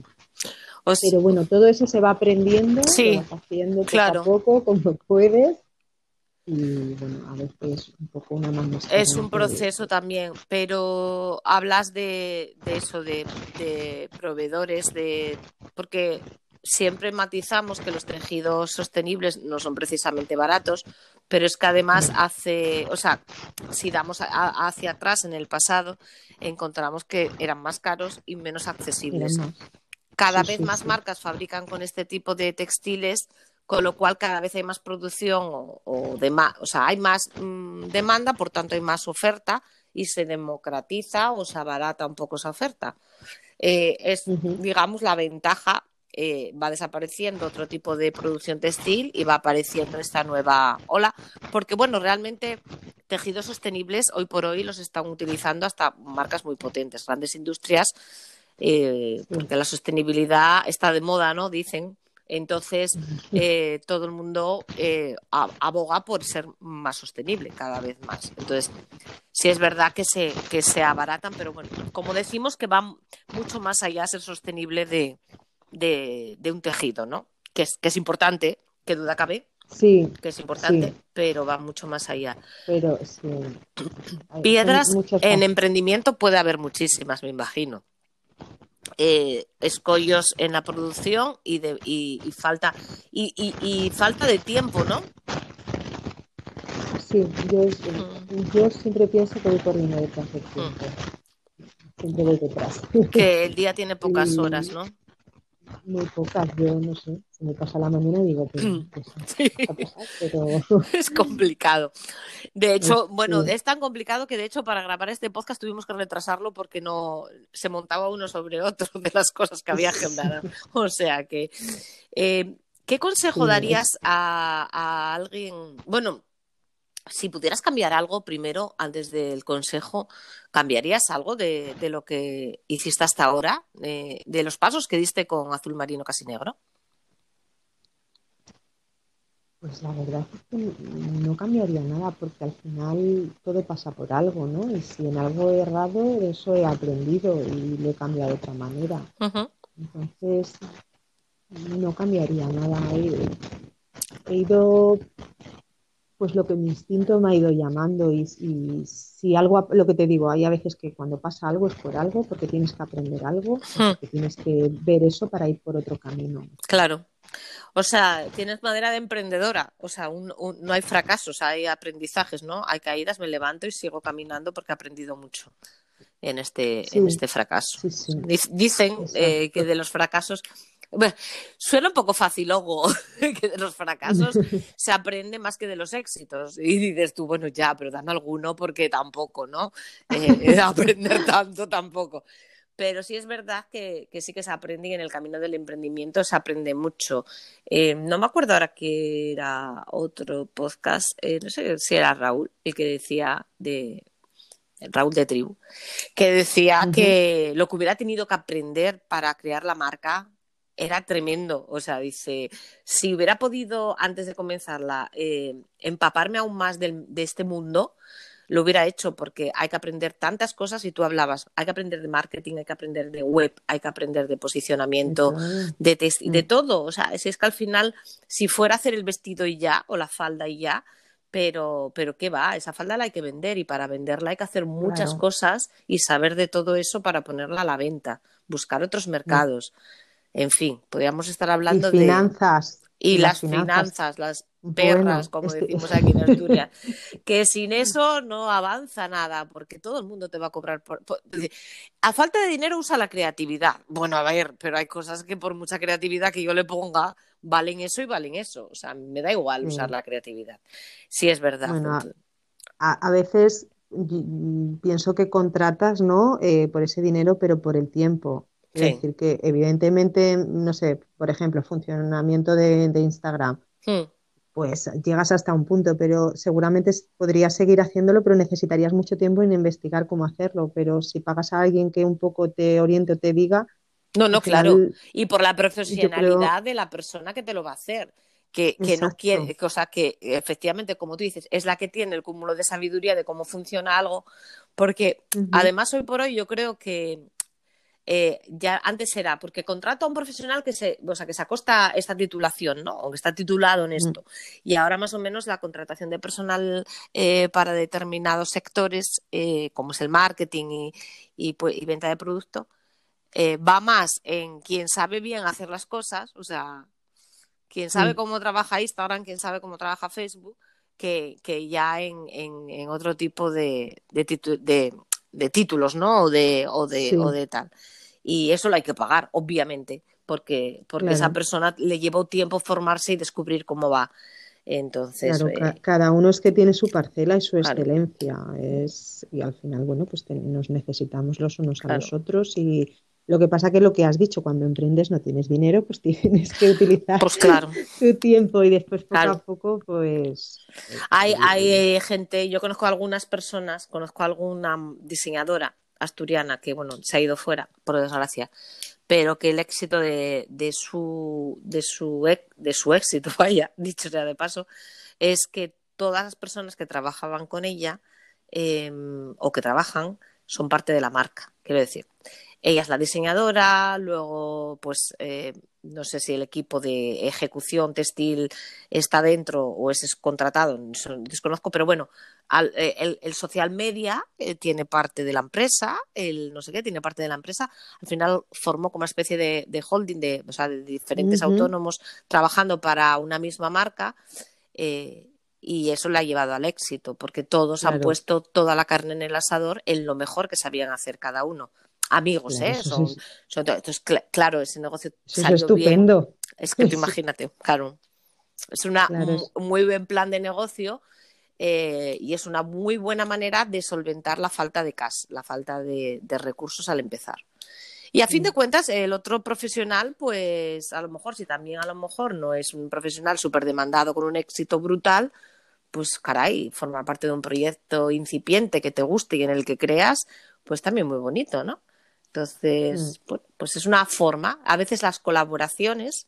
Pero bueno, todo eso se va aprendiendo, se va haciendo poco a poco, como puedes y bueno, a veces un poco una más Es un proceso también, pero hablas de, eso, de, proveedores, de porque siempre matizamos que los tejidos sostenibles no son precisamente baratos, pero es que además hace, o sea, si damos hacia atrás en el pasado, encontramos que eran más caros y menos accesibles. Cada vez más marcas fabrican con este tipo de textiles con lo cual cada vez hay más producción o, o, o sea, hay más mm, demanda, por tanto hay más oferta y se democratiza o se abarata un poco esa oferta. Eh, es, digamos, la ventaja, eh, va desapareciendo otro tipo de producción textil y va apareciendo esta nueva ola, porque bueno, realmente tejidos sostenibles hoy por hoy los están utilizando hasta marcas muy potentes, grandes industrias, eh, porque la sostenibilidad está de moda, ¿no? Dicen entonces, <laughs> eh, todo el mundo eh, aboga por ser más sostenible cada vez más. Entonces, sí es verdad que se, que se abaratan, pero bueno, como decimos que va mucho más allá ser sostenible de, de, un tejido, ¿no? Que es, que es importante, que duda cabe. Sí. Que es importante, pero va mucho más allá. Pero sí. Piedras en emprendimiento puede haber muchísimas, me imagino eh, escollos en la producción y, de, y, falta y, y, falta de tiempo, ¿no? Sí, yo, mm. yo siempre pienso que voy corriendo detrás del tiempo. Mm. Siempre voy detrás. Que el día tiene pocas <laughs> horas, ¿no? Muy pocas, yo no sé, se me pasa la mañana y digo, pues, sí. pero... es complicado. De hecho, bueno, es tan complicado que de hecho para grabar este podcast tuvimos que retrasarlo porque no se montaba uno sobre otro de las cosas que había agendado. <laughs> o sea que, eh, ¿qué consejo darías a, a alguien? Bueno, si pudieras cambiar algo primero, antes del consejo, ¿cambiarías algo de, lo que hiciste hasta ahora? De, los pasos que diste con azul marino casi negro? Pues la verdad es que no cambiaría nada porque al final todo pasa por algo, ¿no? Y si en algo he errado, eso he aprendido y lo he cambiado de otra manera. Entonces, no cambiaría nada. he ido pues lo que mi instinto me ha ido llamando y, si algo, lo que te digo, hay a veces que cuando pasa algo es por algo, porque tienes que aprender algo, hmm. porque tienes que ver eso para ir por otro camino. Claro. O sea, tienes madera de emprendedora, o sea, no hay fracasos, hay aprendizajes, ¿no? Hay caídas, me levanto y sigo caminando porque he aprendido mucho en este, en este fracaso. Dicen eh, que de los fracasos suena un poco facilogo <laughs> que de los fracasos se aprende más que de los éxitos. Y dices tú, bueno, ya, pero dame alguno porque tampoco, ¿no? Eh, <laughs> aprender tanto tampoco. Pero sí es verdad que, sí que se aprende y en el camino del emprendimiento se aprende mucho. Eh, no me acuerdo ahora que era otro podcast, eh, no sé si era Raúl, el que decía de Raúl de Tribu, que decía que lo que hubiera tenido que aprender para crear la marca era tremendo. O sea, dice, si hubiera podido antes de comenzarla eh, empaparme aún más de, este mundo, lo hubiera hecho porque hay que aprender tantas cosas y tú hablabas, hay que aprender de marketing, hay que aprender de web, hay que aprender de posicionamiento, de test, de mm. todo. O sea, es, es que al final, si fuera a hacer el vestido y ya, o la falda y ya, pero, pero ¿qué va? Esa falda la hay que vender y para venderla hay que hacer muchas cosas y saber de todo eso para ponerla a la venta, buscar otros mm. mercados. En fin, podríamos estar hablando de finanzas. Y, las finanzas, las perras, como decimos <laughs> aquí en Asturias, que sin eso no avanza nada, porque todo el mundo te va a cobrar por, A falta de dinero usa la creatividad. Bueno, a ver, pero hay cosas que por mucha creatividad que yo le ponga, valen eso y valen eso. O sea, me da igual usar la creatividad. Sí, es verdad. a, veces pienso que contratas, ¿no? Eh, por ese dinero, pero por el tiempo. Es decir, que evidentemente, no sé, por ejemplo, funcionamiento de, Instagram, hmm. pues llegas hasta un punto, pero seguramente podrías seguir haciéndolo, pero necesitarías mucho tiempo en investigar cómo hacerlo. Pero si pagas a alguien que un poco te oriente o te diga. No, no, claro. Y por la profesionalidad de la persona que te lo va a hacer. Que, que no quiere, cosa que efectivamente, como tú dices, es la que tiene el cúmulo de sabiduría de cómo funciona algo, porque además hoy por hoy yo creo que eh, ya antes era porque contrato a un profesional que se, o sea, que se acosta esta titulación, ¿no? O que está titulado en mm. esto. Y ahora más o menos la contratación de personal eh, para determinados sectores, eh, como es el marketing y, pues, y venta de producto, va más en quien sabe bien hacer las cosas, o sea, quien sabe mm. cómo trabaja Instagram, quien sabe cómo trabaja Facebook, que, que ya en, en, otro tipo de, de, de títulos, ¿no? O de, o de, o de tal. Y eso lo hay que pagar, obviamente, porque, porque esa persona le lleva tiempo formarse y descubrir cómo va. Entonces, claro, eh, cada uno es que tiene su parcela y su excelencia. Es, y al final, bueno, pues nos necesitamos los unos a los otros y lo que pasa que lo que has dicho, cuando emprendes no tienes dinero, pues <laughs> tienes que utilizar pues claro. tu tiempo y después poco a poco, pues... Hay, hay eh, gente, yo conozco a algunas personas, conozco a alguna diseñadora asturiana que, bueno, se ha ido fuera, por desgracia, pero que el éxito de, de, su, de, su, de su éxito, <laughs> vaya, dicho sea de paso, es que todas las personas que trabajaban con ella em, o que trabajan son parte de la marca, quiero decir. Ella es la diseñadora, luego, pues, eh, no sé si el equipo de ejecución textil está dentro o es contratado, desconozco, pero bueno, eh, el, social media eh, tiene parte de la empresa, el no sé qué tiene parte de la empresa. Al final formó como una especie de, holding de, o sea, de diferentes autónomos trabajando para una misma marca. y eso le ha llevado al éxito, porque todos han puesto toda la carne en el asador en lo mejor que sabían hacer cada uno amigos, ¿eh? Son, entonces, claro, ese negocio salió es estupendo. Es que tú <laughs> imagínate, claro. Es una, un muy buen plan de negocio eh, y es una muy buena manera de solventar la falta de cash, la falta de, recursos al empezar. Y a fin de cuentas, el otro profesional, pues a lo mejor, si también a lo mejor no es un profesional súper demandado con un éxito brutal, pues caray, formar parte de un proyecto incipiente que te guste y en el que creas, pues también muy bonito, ¿no? Entonces, mm. pues es una forma, a veces las colaboraciones,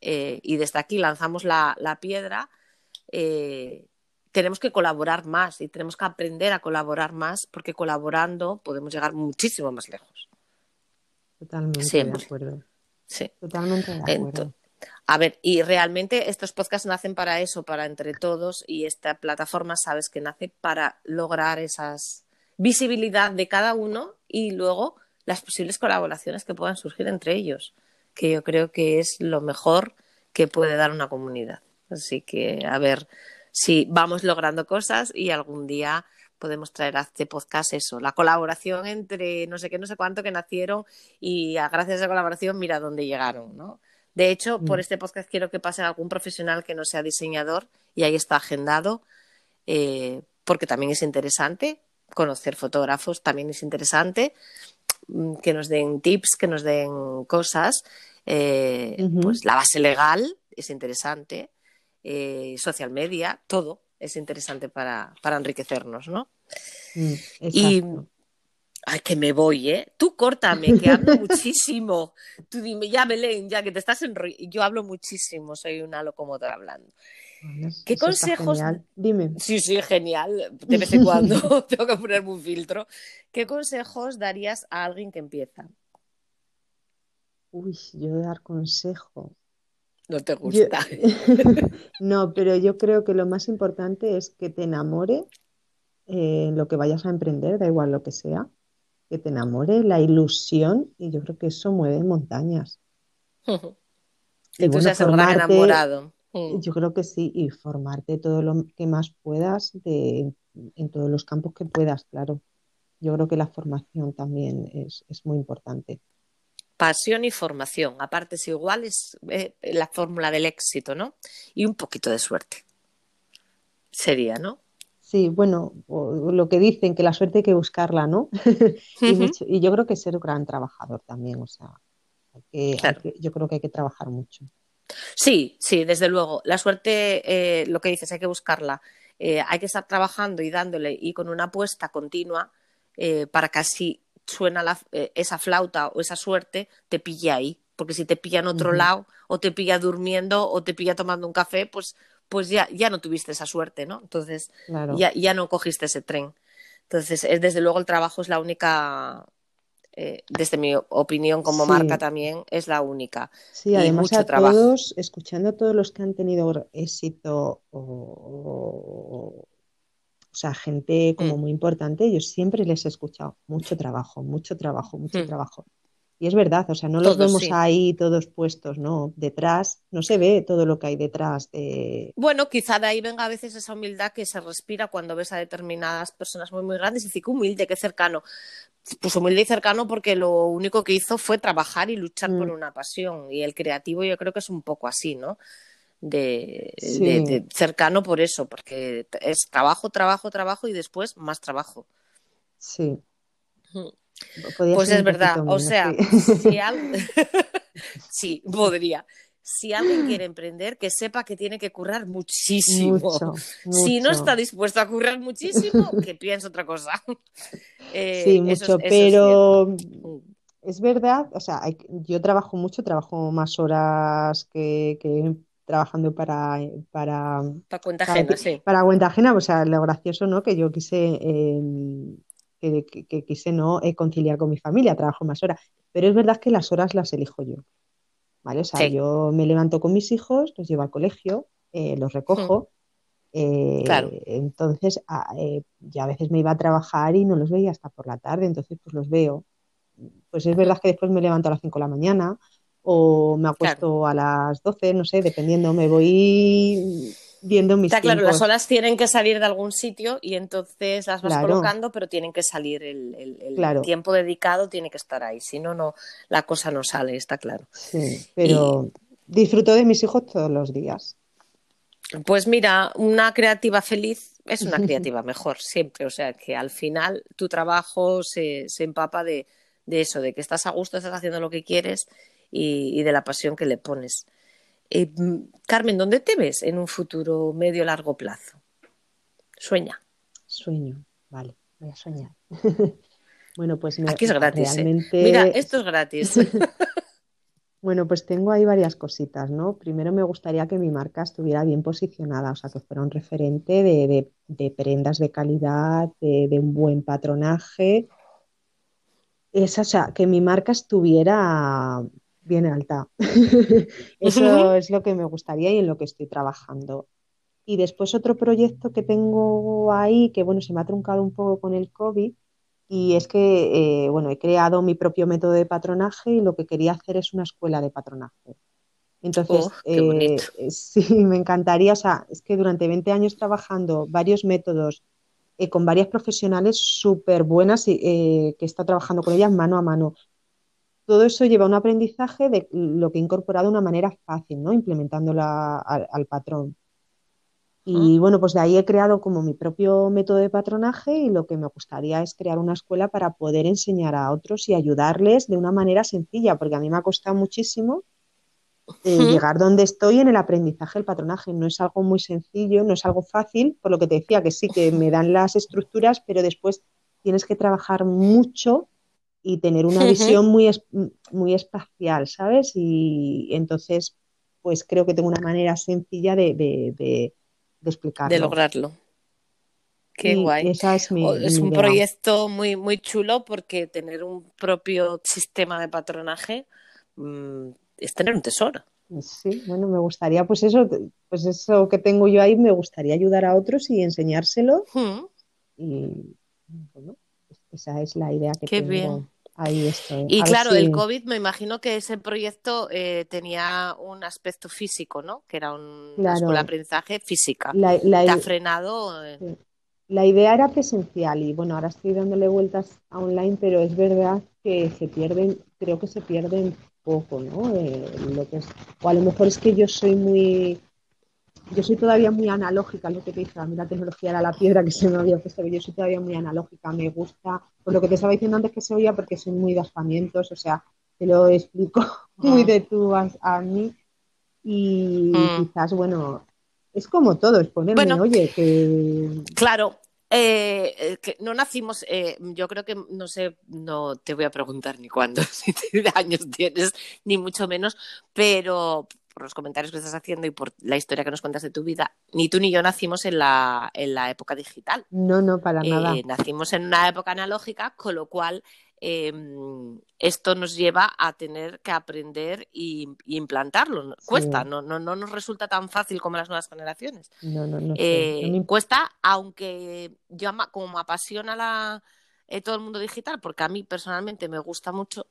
eh, y desde aquí lanzamos la, piedra, eh, tenemos que colaborar más y tenemos que aprender a colaborar más porque colaborando podemos llegar muchísimo más lejos. Totalmente de acuerdo. Sí. Totalmente de acuerdo. a ver, y realmente estos podcasts nacen para eso, para entre todos, y esta plataforma sabes que nace para lograr esas visibilidad de cada uno y luego las posibles colaboraciones que puedan surgir entre ellos, que yo creo que es lo mejor que puede dar una comunidad. Así que a ver si vamos logrando cosas y algún día podemos traer a este podcast eso, la colaboración entre no sé qué, no sé cuánto que nacieron y gracias a esa colaboración mira dónde llegaron, ¿no? De hecho, por mm. este podcast quiero que pase algún profesional que no sea diseñador y ahí está agendado, eh, porque también es interesante conocer fotógrafos, también es interesante que nos den tips, que nos den cosas. Eh, pues la base legal es interesante, eh, social media, todo es interesante para, para enriquecernos, ¿no? Mm, y ay, que me voy, ¿eh? Tú córtame, que hablo <laughs> muchísimo. Tú dime, ya Belén, ya que te estás enrollando. Yo hablo muchísimo, soy una locomotora hablando. ¿Qué consejos? Dime. Sí, sí, genial. De vez en <laughs> cuando <laughs> tengo que ponerme un filtro. ¿Qué consejos darías a alguien que empieza? Uy, yo dar consejo. No te gusta. <laughs> no, pero yo creo que lo más importante es que te enamore eh, lo que vayas a emprender, da igual lo que sea, que te enamore la ilusión y yo creo que eso mueve montañas. y, tú seas el enamorado. Yo creo que sí, y formarte todo lo que más puedas de, en todos los campos que puedas, claro. Yo creo que la formación también es, muy importante. Pasión y formación, aparte es igual, es eh, la fórmula del éxito, ¿no? Y un poquito de suerte. Sería, ¿no? Sí, bueno, lo que dicen, que la suerte hay que buscarla, ¿no? <laughs> y, yo creo que ser un gran trabajador también, o sea, yo creo que hay que trabajar mucho. Sí, sí, desde luego. La suerte, eh, lo que dices, hay que buscarla. Eh, hay que estar trabajando y dándole y con una apuesta continua eh, para que así suena esa flauta o esa suerte, te pille ahí. Porque si te pilla en otro lado, o te pilla durmiendo, o te pilla tomando un café, pues, pues ya, ya no tuviste esa suerte, ¿no? Entonces, ya, ya no cogiste ese tren. Entonces, es, desde luego el trabajo es la única eh, desde mi opinión como marca también, es la única. Sí, además a todos, escuchando a todos los que han tenido éxito o, sea, gente como mm. muy importante, yo siempre les he escuchado mucho trabajo, mucho trabajo, mucho mm. trabajo. Y es verdad, o sea, no los vemos ahí todos puestos, ¿no? Detrás, no se ve todo lo que hay detrás de... Bueno, quizá de ahí venga a veces esa humildad que se respira cuando ves a determinadas personas muy, muy grandes y decir, humilde, qué cercano. Pues humilde y cercano porque lo único que hizo fue trabajar y luchar por mm. una pasión. Y el creativo yo creo que es un poco así, ¿no? De, cercano por eso, porque es trabajo, trabajo, trabajo y después más trabajo. Sí. Pues es verdad, o sea, si <laughs> sí, podría. Si alguien <gasps> quiere emprender, que sepa que tiene que currar muchísimo. <laughs> Si no está dispuesto a currar muchísimo, <laughs> que piense otra cosa. <laughs> Eh, sí, mucho, pero es, verdad, o sea, yo trabajo mucho, trabajo más horas que, trabajando para para, para cuenta ajena, sí. Para cuenta ajena, o sea, lo gracioso, ¿no? Que yo quise em, que, quise no eh, conciliar con mi familia, trabajo más horas. Pero es verdad que las horas las elijo yo. ¿Vale? O sea, yo me levanto con mis hijos, los llevo al colegio, eh, los recojo. Eh, entonces, a, ya a veces me iba a trabajar y no los veía hasta por la tarde, entonces pues los veo. Pues es verdad que después me levanto a las 5 de la mañana o me acuesto a las 12, no sé, dependiendo, me voy viendo mis Está claro, las olas tienen que salir de algún sitio y entonces las vas colocando, pero tienen que salir, el, tiempo dedicado tiene que estar ahí, si no, no, la cosa no sale, está claro. Sí, pero disfruto de mis hijos todos los días. Pues mira, una creativa feliz es una <laughs> creativa mejor, siempre. O sea, que al final tu trabajo se, empapa de, eso, de que estás a gusto, estás haciendo lo que quieres y, de la pasión que le pones. Eh, Carmen, ¿dónde te ves en un futuro medio largo plazo? Sueña. Sueño, vale, voy a soñar. <laughs> bueno, pues aquí es gratis. ¿eh? Mira, esto es gratis. <laughs> Bueno, pues tengo ahí varias cositas, ¿no? Primero me gustaría que mi marca estuviera bien posicionada, o sea, que fuera un referente de, prendas de calidad, de, un buen patronaje. Es, o sea, que mi marca estuviera bien alta. <laughs> Eso es lo que me gustaría y en lo que estoy trabajando. Y después otro proyecto que tengo ahí, que bueno, se me ha truncado un poco con el COVID, y es que, eh, bueno, he creado mi propio método de patronaje y lo que quería hacer es una escuela de patronaje. Entonces, oh, eh, sí, <laughs> me encantaría, o sea, es que durante 20 años trabajando varios métodos eh, con varias profesionales súper buenas y que estado trabajando con ellas mano a mano. Todo eso lleva a un aprendizaje de lo que he incorporado de una manera fácil, ¿no? Implementándola al patrón. Y bueno, pues de ahí he creado como mi propio método de patronaje y lo que me gustaría es crear una escuela para poder enseñar a otros y ayudarles de una manera sencilla, porque a mí me ha costado muchísimo eh, llegar donde estoy en el aprendizaje del patronaje. No es algo muy sencillo, no es algo fácil, por lo que te decía que sí, que me dan las estructuras, pero después tienes que trabajar mucho y tener una visión muy, muy espacial, ¿sabes? Y entonces, pues creo que tengo una manera sencilla de de explicarlo. De lograrlo. Qué guay. es, un proyecto muy, muy chulo porque tener un propio sistema de patronaje mm, es tener un tesoro. Sí, bueno, me gustaría, pues eso, pues eso que tengo yo ahí, me gustaría ayudar a otros y enseñárselo. Hmm. Y bueno, esa es la idea que Qué tengo. Bien. Ahí estoy. Y claro, el COVID, me imagino que ese proyecto eh, tenía un aspecto físico, ¿no? Que era un, una escuela de aprendizaje física. La, ¿Te ha frenado? Eh. La idea era presencial y bueno, ahora estoy dándole vueltas a online, pero es verdad que se pierden, creo que se pierden poco, ¿no? Eh, lo que es, o a lo mejor es que yo soy muy yo soy todavía muy analógica, lo que te dije, a mí la tecnología era la piedra que se me había puesto, yo soy todavía muy analógica, me gusta, por lo que te estaba diciendo antes que se oía, porque soy muy de asfamientos, o sea, te lo explico <laughs> muy de tú a, mí y mm. quizás, bueno, es como todo, es ponerme, oye, que... Claro, eh, eh, que no nacimos, eh, yo creo que no sé, no te voy a preguntar ni cuándo, <laughs> si años tienes, ni mucho menos, pero por los comentarios que estás haciendo y por la historia que nos cuentas de tu vida, ni tú ni yo nacimos en la, en la época digital. No, no, para nada. Nacimos en una época analógica, con lo cual em, esto nos lleva a tener que aprender y, implantarlo. Cuesta, no, no, no nos resulta tan fácil como las nuevas generaciones. No, no, no. Cuesta, aunque yo como me apasiona la, todo el mundo digital, porque a mí personalmente me gusta mucho.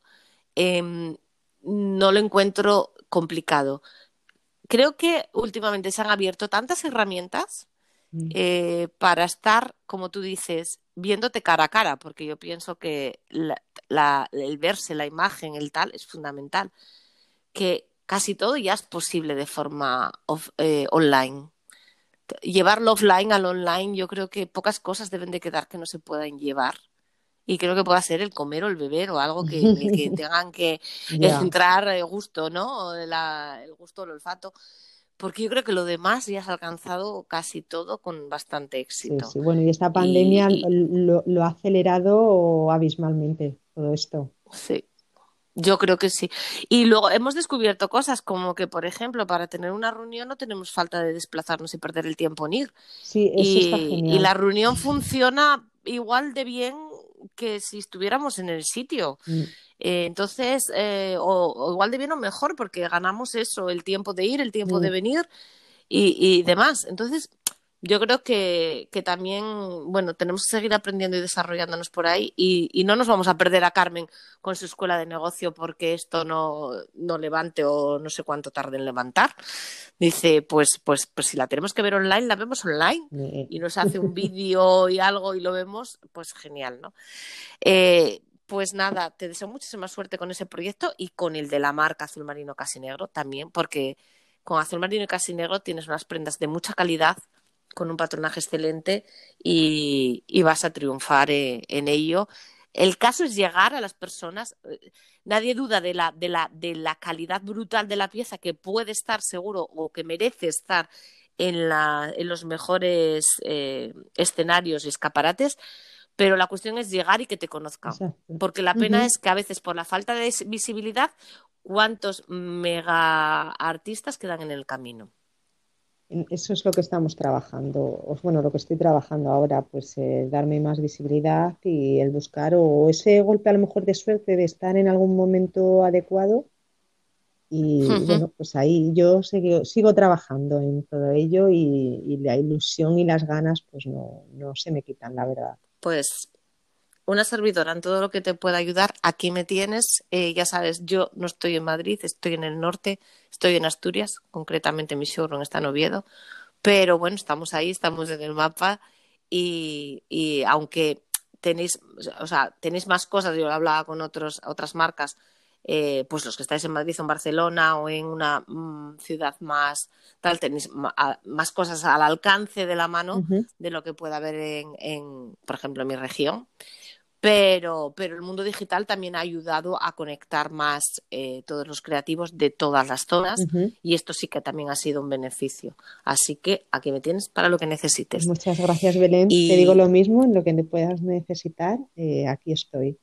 Em, no lo encuentro complicado. Creo que últimamente se han abierto tantas herramientas mm. eh, para estar, como tú dices, viéndote cara a cara, porque yo pienso que el verse, la imagen, el tal, es fundamental. Que casi todo ya es posible de forma eh, online. Llevarlo offline al online, yo creo que pocas cosas deben de quedar que no se puedan llevar y creo que pueda ser el comer o el beber o algo que, que <laughs> tengan que entrar el gusto, ¿no? el gusto, el olfato. Porque yo creo que lo demás ya has alcanzado casi todo con bastante éxito. Sí, sí. bueno, y esta pandemia Lo, lo, ha acelerado abismalmente todo esto. Sí, yo creo que sí. Y luego hemos descubierto cosas como que, por ejemplo, para tener una reunión no tenemos falta de desplazarnos y perder el tiempo en ir. Sí, eso y, está genial. y la reunión funciona igual de bien que si estuviéramos en el sitio. Mm. Eh, entonces, eh, o, igual de bien o mejor, porque ganamos eso, el tiempo de ir, el tiempo de mm. venir y, demás. Entonces, yo creo que, que, también, bueno, tenemos que seguir aprendiendo y desarrollándonos por ahí y, y, no nos vamos a perder a Carmen con su escuela de negocio porque esto no, no levante o no sé cuánto tarde en levantar. Dice, pues, pues, pues si la tenemos que ver online, la vemos online y nos hace un vídeo y algo y lo vemos, pues genial, ¿no? Eh, pues nada, te deseo muchísima suerte con ese proyecto y con el de la marca Azul Marino Casi Negro también, porque con Azul Marino y Casi Negro tienes unas prendas de mucha calidad con un patronaje excelente y, vas a triunfar eh, en ello. El caso es llegar a las personas. Eh, nadie duda de la, de, la, de la calidad brutal de la pieza que puede estar seguro o que merece estar en, la, en los mejores eh, escenarios y escaparates, pero la cuestión es llegar y que te conozcan. Porque la pena es que a veces por la falta de visibilidad, ¿cuántos mega artistas quedan en el camino? Eso es lo que estamos trabajando, bueno, lo que estoy trabajando ahora, pues eh, darme más visibilidad y el buscar o ese golpe a lo mejor de suerte de estar en algún momento adecuado. Y bueno, pues ahí yo sigo, sigo, trabajando en todo ello y, y, la ilusión y las ganas pues no, no se me quitan, la verdad. Pues una servidora en todo lo que te pueda ayudar, aquí me tienes. Eh, ya sabes, yo no estoy en Madrid, estoy en el norte, estoy en Asturias, concretamente mi showroom está en Oviedo, pero bueno, estamos ahí, estamos en el mapa y, y aunque tenéis, o sea, tenéis más cosas, yo hablaba con otros, otras marcas, eh, pues los que estáis en Madrid o en Barcelona o en una mm, ciudad más tal, tenéis más cosas al alcance de la mano de lo que pueda haber en, en, por ejemplo, en mi región pero, pero el mundo digital también ha ayudado a conectar más eh, todos los creativos de todas las zonas y esto sí que también ha sido un beneficio. Así que aquí me tienes para lo que necesites. Muchas gracias, Belén. Te digo lo mismo, en lo que puedas necesitar, eh, aquí estoy.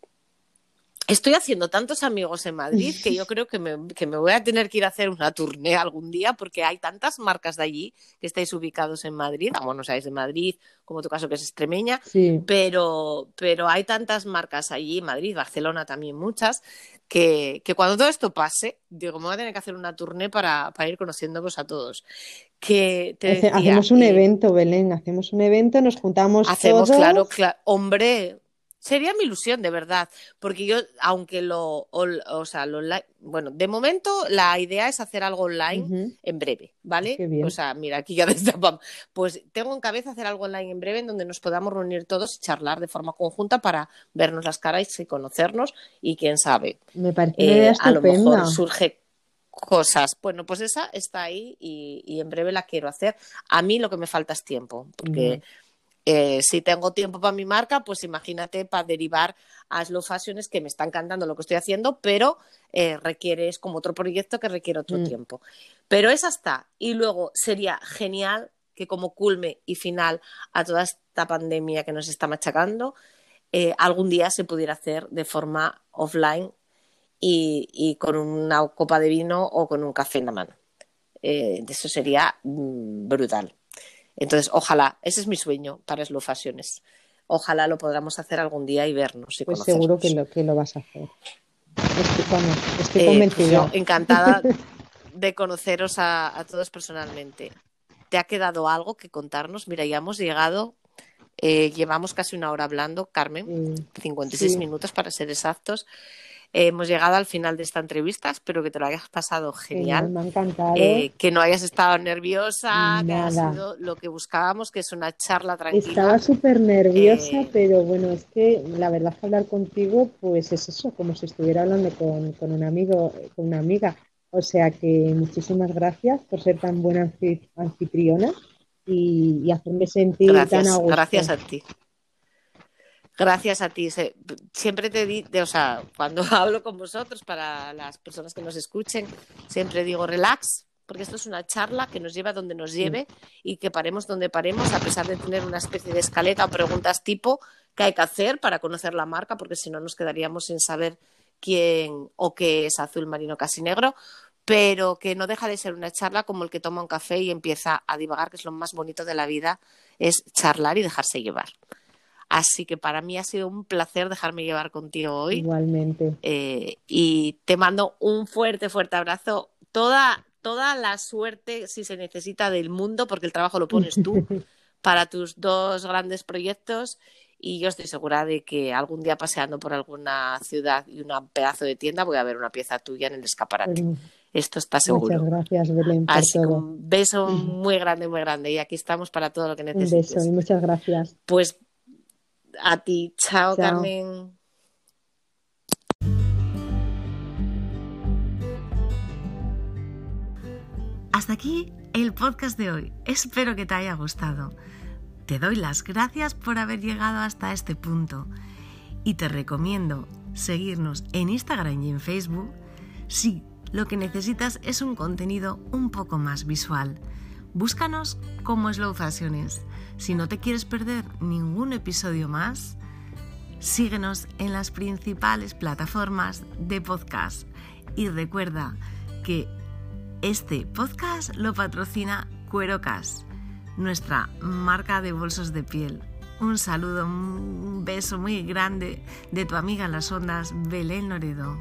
Estoy haciendo tantos amigos en Madrid que yo <laughs> creo que me, que me, voy a tener que ir a hacer una tournée algún día porque hay tantas marcas de allí que estáis ubicados en Madrid, como no sabéis de Madrid, como tu caso que es extremeña, pero, pero hay tantas marcas allí, Madrid, Barcelona también muchas, que, que, cuando todo esto pase, digo, me voy a tener que hacer una tournée para, para ir conociéndoos a todos. Que hacemos un evento, Belén, hacemos un evento, nos juntamos hacemos, claro, claro, hombre, Sería mi ilusión, de verdad, porque yo, aunque lo, o, sea, lo online, bueno, de momento la idea es hacer algo online en breve, ¿vale? O sea, mira, aquí ya <laughs> destapamos. Pues tengo en cabeza hacer algo online en breve en donde nos podamos reunir todos y charlar de forma conjunta para vernos las caras y conocernos y quién sabe. Me parece eh, A lo mejor surge cosas. Bueno, pues esa está ahí y, en breve la quiero hacer. A mí lo que me falta es tiempo, porque... Eh, si tengo tiempo para mi marca, pues imagínate para derivar a Slow Fashions que me está encantando lo que estoy haciendo, pero eh, requiere, es como otro proyecto que requiere otro mm. tiempo. Pero esa está. Y luego sería genial que como culme y final a toda esta pandemia que nos está machacando, eh, algún día se pudiera hacer de forma offline y, con una copa de vino o con un café en la mano. eso sería mm, brutal. Entonces, ojalá, ese es mi sueño para Slow Fashions. Ojalá lo podamos hacer algún día y vernos y pues seguro que lo, que lo vas a hacer. Estoy, eh, convencida. encantada <laughs> de conoceros a, todos personalmente. ¿Te ha quedado algo que contarnos? Mira, ya hemos llegado, eh, llevamos casi una hora hablando, Carmen, 56 minutos para ser exactos hemos llegado al final de esta entrevista, espero que te lo hayas pasado genial. me ha encantado. Eh, que no hayas estado nerviosa, que ha sido lo que buscábamos, que es una charla tranquila. Estaba súper nerviosa, eh, pero bueno, es que la verdad que hablar contigo, pues es eso, como si estuviera hablando con, un amigo, con una amiga. O sea que muchísimas gracias por ser tan buena anfitriona y, hacerme sentir tan a gusto. Gracias a ti. Gracias a ti. Siempre te digo, o sea, cuando <laughs> hablo con vosotros, para las personas que nos escuchen, siempre digo relax, porque esto es una charla que nos lleva donde nos lleve y que paremos donde paremos, a pesar de tener una especie de escaleta o preguntas tipo qué hay que hacer para conocer la marca, porque si no nos quedaríamos sin saber quién o qué es azul marino casi negro, pero que no deja de ser una charla como el que toma un café y empieza a divagar, que es lo más bonito de la vida, es charlar y dejarse llevar. Así que para mí ha sido un placer dejarme llevar contigo hoy. Igualmente. Eh, y te mando un fuerte, fuerte abrazo. Toda, toda la suerte, si se necesita, del mundo, porque el trabajo lo pones tú, <laughs> para tus dos grandes proyectos y yo estoy segura de que algún día paseando por alguna ciudad y un pedazo de tienda voy a ver una pieza tuya en el escaparate. Esto está seguro. Muchas gracias, Belén, por Así todo. un beso <laughs> muy grande, muy grande. Y aquí estamos para todo lo que necesites. Un beso y muchas gracias. Pues a ti. Chao, Carmen. Hasta aquí el podcast de hoy. Espero que te haya gustado. Te doy las gracias por haber llegado hasta este punto y te recomiendo seguirnos en Instagram y en Facebook si lo que necesitas es un contenido un poco más visual. Búscanos como Slow Fashions. Si no te quieres perder ningún episodio más, síguenos en las principales plataformas de podcast y recuerda que este podcast lo patrocina Cuerocas nuestra marca de bolsos de piel. Un saludo, un beso muy grande de tu amiga en las ondas, Belén Loredo.